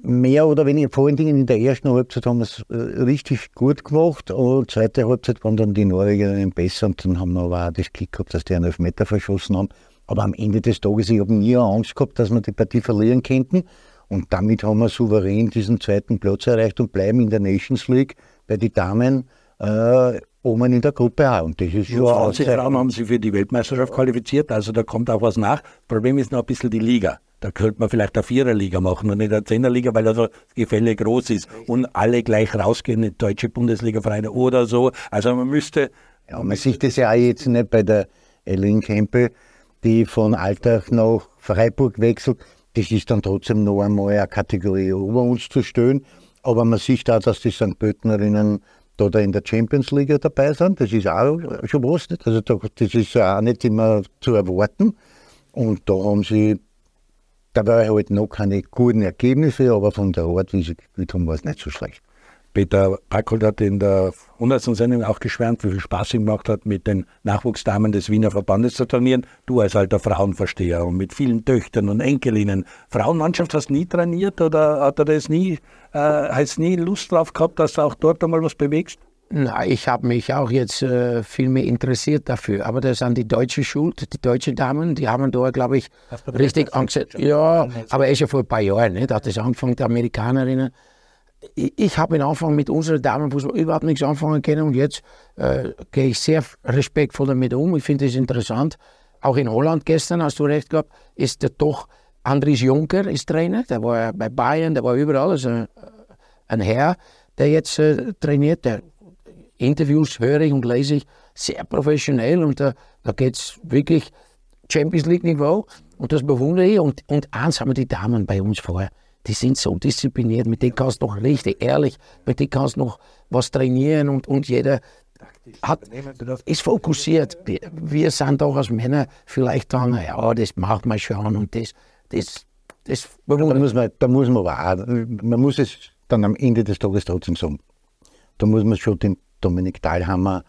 mehr oder weniger, vor allen Dingen in der ersten Halbzeit haben wir es äh, richtig gut gemacht und zweite Halbzeit waren dann die Norwegerinnen besser und dann haben wir aber auch das Glück gehabt, dass die einen Elfmeter verschossen haben. Aber am Ende des Tages, ich habe nie Angst gehabt, dass wir die Partie verlieren könnten und damit haben wir souverän diesen zweiten Platz erreicht und bleiben in der Nations League bei den Damen äh, oben in der Gruppe auch. Und das ist schon 20 Frauen haben sich für die Weltmeisterschaft qualifiziert, also da kommt auch was nach. Problem ist noch ein bisschen die Liga. Da könnte man vielleicht eine Viererliga machen und nicht eine Zehnerliga, weil also das Gefälle groß ist und alle gleich rausgehen in deutsche Bundesliga-Vereine oder so. Also man müsste. Ja, man sieht das ja auch jetzt nicht bei der Ellen Kempel, die von Alltag nach Freiburg wechselt. Das ist dann trotzdem noch einmal eine Kategorie über uns zu stellen. Aber man sieht auch, dass die St. Pöttnerinnen da in der Champions League dabei sind. Das ist auch schon was. Also das ist auch nicht immer zu erwarten. Und da haben sie, da war halt noch keine guten Ergebnisse, aber von der Art, wie sie gespielt haben, war es nicht so schlecht. Peter Packold hat in der 100. Sendung auch geschwärmt, wie viel Spaß ihm gemacht hat, mit den Nachwuchsdamen des Wiener Verbandes zu trainieren. Du als alter Frauenversteher und mit vielen Töchtern und Enkelinnen. Frauenmannschaft hast du nie trainiert oder hat er das nie, äh, hast nie Lust drauf gehabt, dass du auch dort einmal was bewegst? Na, ich habe mich auch jetzt äh, viel mehr interessiert dafür. Aber das sind die deutsche Schuld, die deutschen Damen, die haben da, glaube ich, richtig angesetzt. Ja, aber ist ja vor ein paar Jahren, nicht? hat das angefangen, die Amerikanerinnen ich, ich habe am Anfang mit unserer Damenfußball überhaupt nichts anfangen können und jetzt äh, gehe ich sehr respektvoll damit um. Ich finde es interessant. Auch in Holland gestern, hast du recht gehabt, ist der doch Andries Jonker ist Trainer. Der war bei Bayern, der war überall. Also ein, ein Herr, der jetzt äh, trainiert. Der Interviews höre ich und lese ich sehr professionell und da, da geht es wirklich Champions League Niveau und das bewundere ich. Und, und eins haben die Damen bei uns vorher die sind so diszipliniert, mit denen kannst du noch richtig ehrlich, mit denen kannst du noch was trainieren und, und jeder hat, ist fokussiert. Wir sind auch als Männer vielleicht sagen, ja, das macht man schon und das, das, das da muss man, da muss man auch, man muss es dann am Ende des Tages trotzdem sagen. Da muss man schon den Dominik Dahlhammer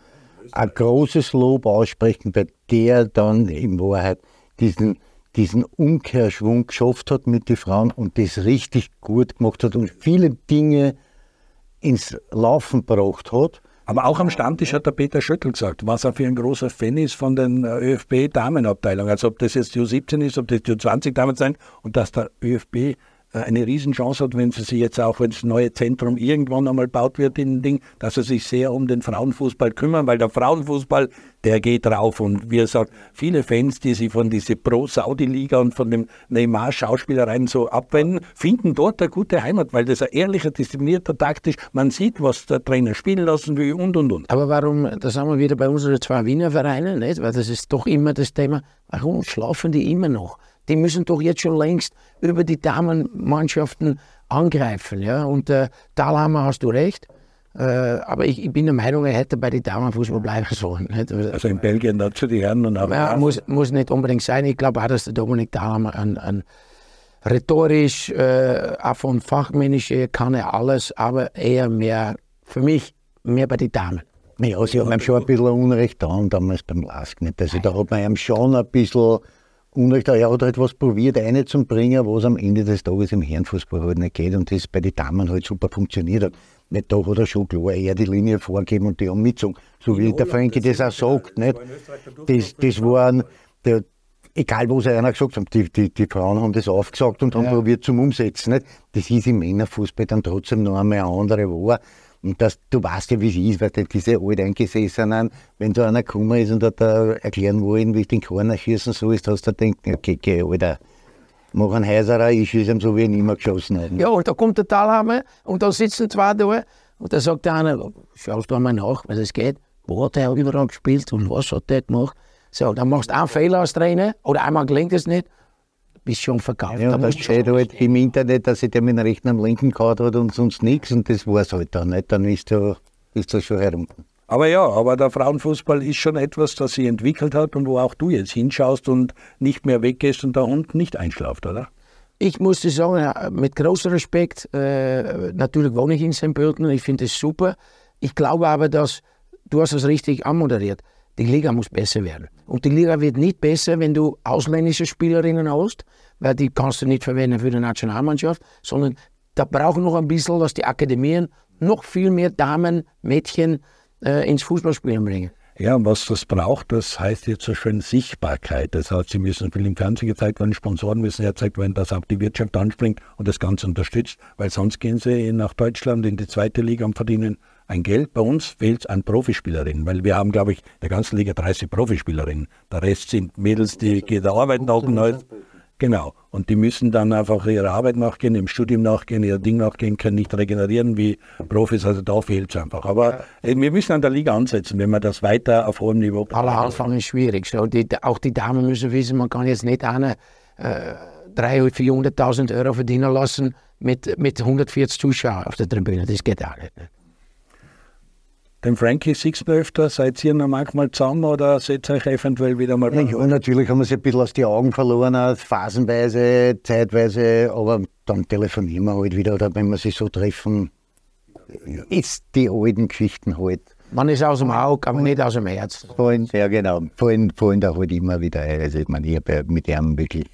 ein großes Lob aussprechen, bei der dann in Wahrheit diesen diesen Umkehrschwung geschafft hat mit den Frauen und das richtig gut gemacht hat und viele Dinge ins Laufen gebracht hat. Aber auch am Stammtisch hat der Peter Schöttl gesagt, was er für ein großer Fan ist von den äh, ÖFB-Damenabteilungen. Also ob das jetzt die U17 ist, ob das die U20-Damen sein und dass der ÖFB eine Riesenchance hat, wenn sie sich jetzt auch, wenn das neue Zentrum irgendwann einmal baut wird in Ding, dass sie sich sehr um den Frauenfußball kümmern, weil der Frauenfußball, der geht rauf. Und wie er sagt, viele Fans, die sich von dieser Pro-Saudi-Liga und von dem Neymar-Schauspielereien so abwenden, finden dort eine gute Heimat, weil das ein ehrlicher, disziplinierter, taktisch, man sieht, was der Trainer spielen lassen will und und und. Aber warum, da sind wir wieder bei unseren zwei Wiener Vereinen, nicht? weil das ist doch immer das Thema, warum schlafen die immer noch? Die müssen doch jetzt schon längst über die Damenmannschaften angreifen. Ja? Und äh, Dahlhammer hast du recht. Äh, aber ich, ich, bin der Meinung, er hätte bei den Damenfußball bleiben [LAUGHS] sollen. Nicht? Also in Belgien dazu die Herren und auch. Ja, muss, muss nicht unbedingt sein. Ich glaube auch, dass der Dominik Dahlhammer ein, ein rhetorisch, äh, auch von fachmännisch kann er alles, aber eher mehr, für mich, mehr bei den Damen. Ja, sie haben ihm schon ein bisschen Unrecht getan damals beim Lask. Nicht? Also da hat man ihm schon ein bisschen Unrecht, er hat halt was probiert, eine zum bringen, was am Ende des Tages im Herrenfußball halt nicht geht und das bei den Damen halt super funktioniert hat. Nicht da hat er schon klar eher die Linie vorgeben und die haben mitgezogen. So wie der Frankie das, auch sagt. Nicht? Das, das waren, der, egal was einer gesagt hat, die, die, die Frauen haben das aufgesagt und haben ja. probiert zum Umsetzen. Nicht? Das ist im Männerfußball dann trotzdem noch einmal eine andere war. Und das, du weißt ja, wie es ist, weil diese Alteingesessenen, wenn da einer gekommen ist und da erklären wollen, wie ich den Korner schießen soll, ist, hast du denkt, okay, okay, Alter, mach einen Heiserer, ich schieße ihm so, wie ich ihn immer geschossen habe. Ja, und da kommt der Talhammer und da sitzen zwei da und da sagt der eine, schaust du einmal nach, was es geht, wo hat er überall gespielt und was hat der gemacht. So, dann machst du einen Fehler als Trainer oder einmal gelingt es nicht, bist schon verkauft. Ja, da steht halt im Internet, dass sich der mit dem rechten am linken gehauen hat und sonst nichts und das war es halt dann nicht. Dann ist du, ist das schon herum. Aber ja, aber der Frauenfußball ist schon etwas, das sich entwickelt hat und wo auch du jetzt hinschaust und nicht mehr weggehst und der Hund nicht einschlaft, oder? Ich muss dir sagen, mit großem Respekt, äh, natürlich wohne ich in St. Pölten und ich finde es super. Ich glaube aber, dass du hast es richtig anmoderiert. Die Liga muss besser werden. Und die Liga wird nicht besser, wenn du ausländische Spielerinnen hast, weil die kannst du nicht verwenden für die Nationalmannschaft, sondern da brauchen noch ein bisschen, dass die Akademien noch viel mehr Damen, Mädchen äh, ins Fußballspielen bringen. Ja, und was das braucht, das heißt jetzt so schön Sichtbarkeit. Das heißt, sie müssen viel im Fernsehen gezeigt werden, Sponsoren müssen gezeigt werden, dass auch die Wirtschaft anspringt und das Ganze unterstützt, weil sonst gehen sie nach Deutschland in die zweite Liga und verdienen ein Geld. Bei uns fehlt es an Profispielerinnen, weil wir haben, glaube ich, in der ganzen Liga 30 Profispielerinnen. Der Rest sind Mädels, die gehen der Arbeit nach und halt. Genau. Und die müssen dann einfach ihrer Arbeit nachgehen, im Studium nachgehen, ihr Ding nachgehen, können nicht regenerieren wie Profis. Also da fehlt es einfach. Aber ja. wir müssen an der Liga ansetzen, wenn wir das weiter auf hohem Niveau Aller Anfang ist schwierig. Und die, auch die Damen müssen wissen, man kann jetzt nicht eine äh, 300.000, 400.000 Euro verdienen lassen mit, mit 140 Zuschauern auf der Tribüne. Das geht auch nicht. Den Frankie siehst du öfter, seid ihr noch manchmal zusammen oder seht ihr euch eventuell wieder mal? Ja, ja, natürlich haben wir sie ein bisschen aus den Augen verloren, phasenweise, zeitweise, aber dann telefonieren wir halt wieder oder wenn wir sie so treffen, ist die alten Geschichten halt. Man ist aus dem Auge, aber nicht aus dem Herz. Fallen, ja genau, fallen, fallen da halt immer wieder ein. Also ich meine, ich habe mit ihm wirklich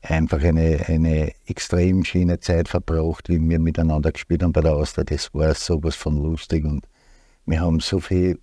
einfach eine, eine extrem schöne Zeit verbracht, wie wir miteinander gespielt haben bei der Austria. Das war sowas von lustig und wir haben so viel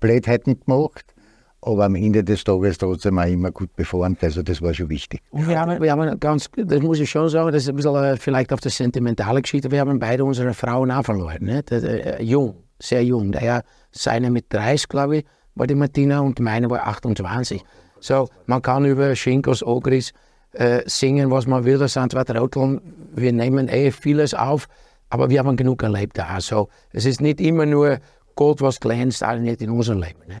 Blödheiten gemacht, aber am Ende des Tages trotzdem auch immer gut beformt. Also das war schon wichtig. Wir haben, wir haben ganz, das muss ich schon sagen, das ist ein bisschen äh, vielleicht auf der sentimentale Geschichte, wir haben beide unsere Frauen auch verloren. Ne? Das, äh, jung, sehr jung. Der, seine mit 30, glaube ich, war die Martina und meine war 28. So, man kann über Schinkos, Ogris äh, singen, was man will, das sind zwei Trotteln. Wir nehmen eh vieles auf, aber wir haben genug erlebt. Also, es ist nicht immer nur Gott, was glänzt, auch nicht in unserem Leben. Ne?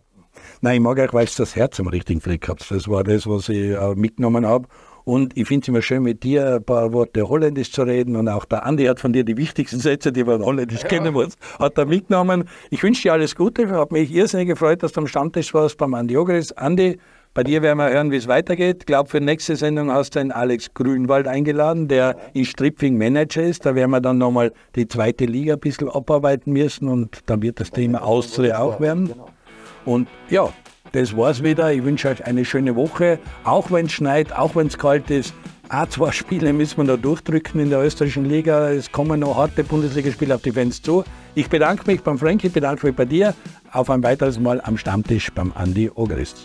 Nein, ich mag euch, weil es das Herz am richtigen Fleck hat. Das war das, was ich auch mitgenommen habe. Und ich finde es immer schön, mit dir ein paar Worte Holländisch zu reden. Und auch der Andi hat von dir die wichtigsten Sätze, die man Holländisch ja. kennen muss, hat er mitgenommen. Ich wünsche dir alles Gute. Ich habe mich irrsinnig gefreut, dass du am Stammtisch warst beim Andi Ogris. Andi, bei dir werden wir hören, wie es weitergeht. Ich glaube, für die nächste Sendung hast du den Alex Grünwald eingeladen, der in Stripfing Manager ist. Da werden wir dann nochmal die zweite Liga ein bisschen abarbeiten müssen und dann wird das Thema Austria auch werden. Und ja, das war's wieder. Ich wünsche euch eine schöne Woche. Auch wenn es schneit, auch wenn es kalt ist. Auch zwei Spiele müssen wir noch durchdrücken in der österreichischen Liga. Es kommen noch harte Bundesligaspiele auf die Fans zu. Ich bedanke mich beim Frankie, bedanke mich bei dir. Auf ein weiteres Mal am Stammtisch beim Andi Ogerist.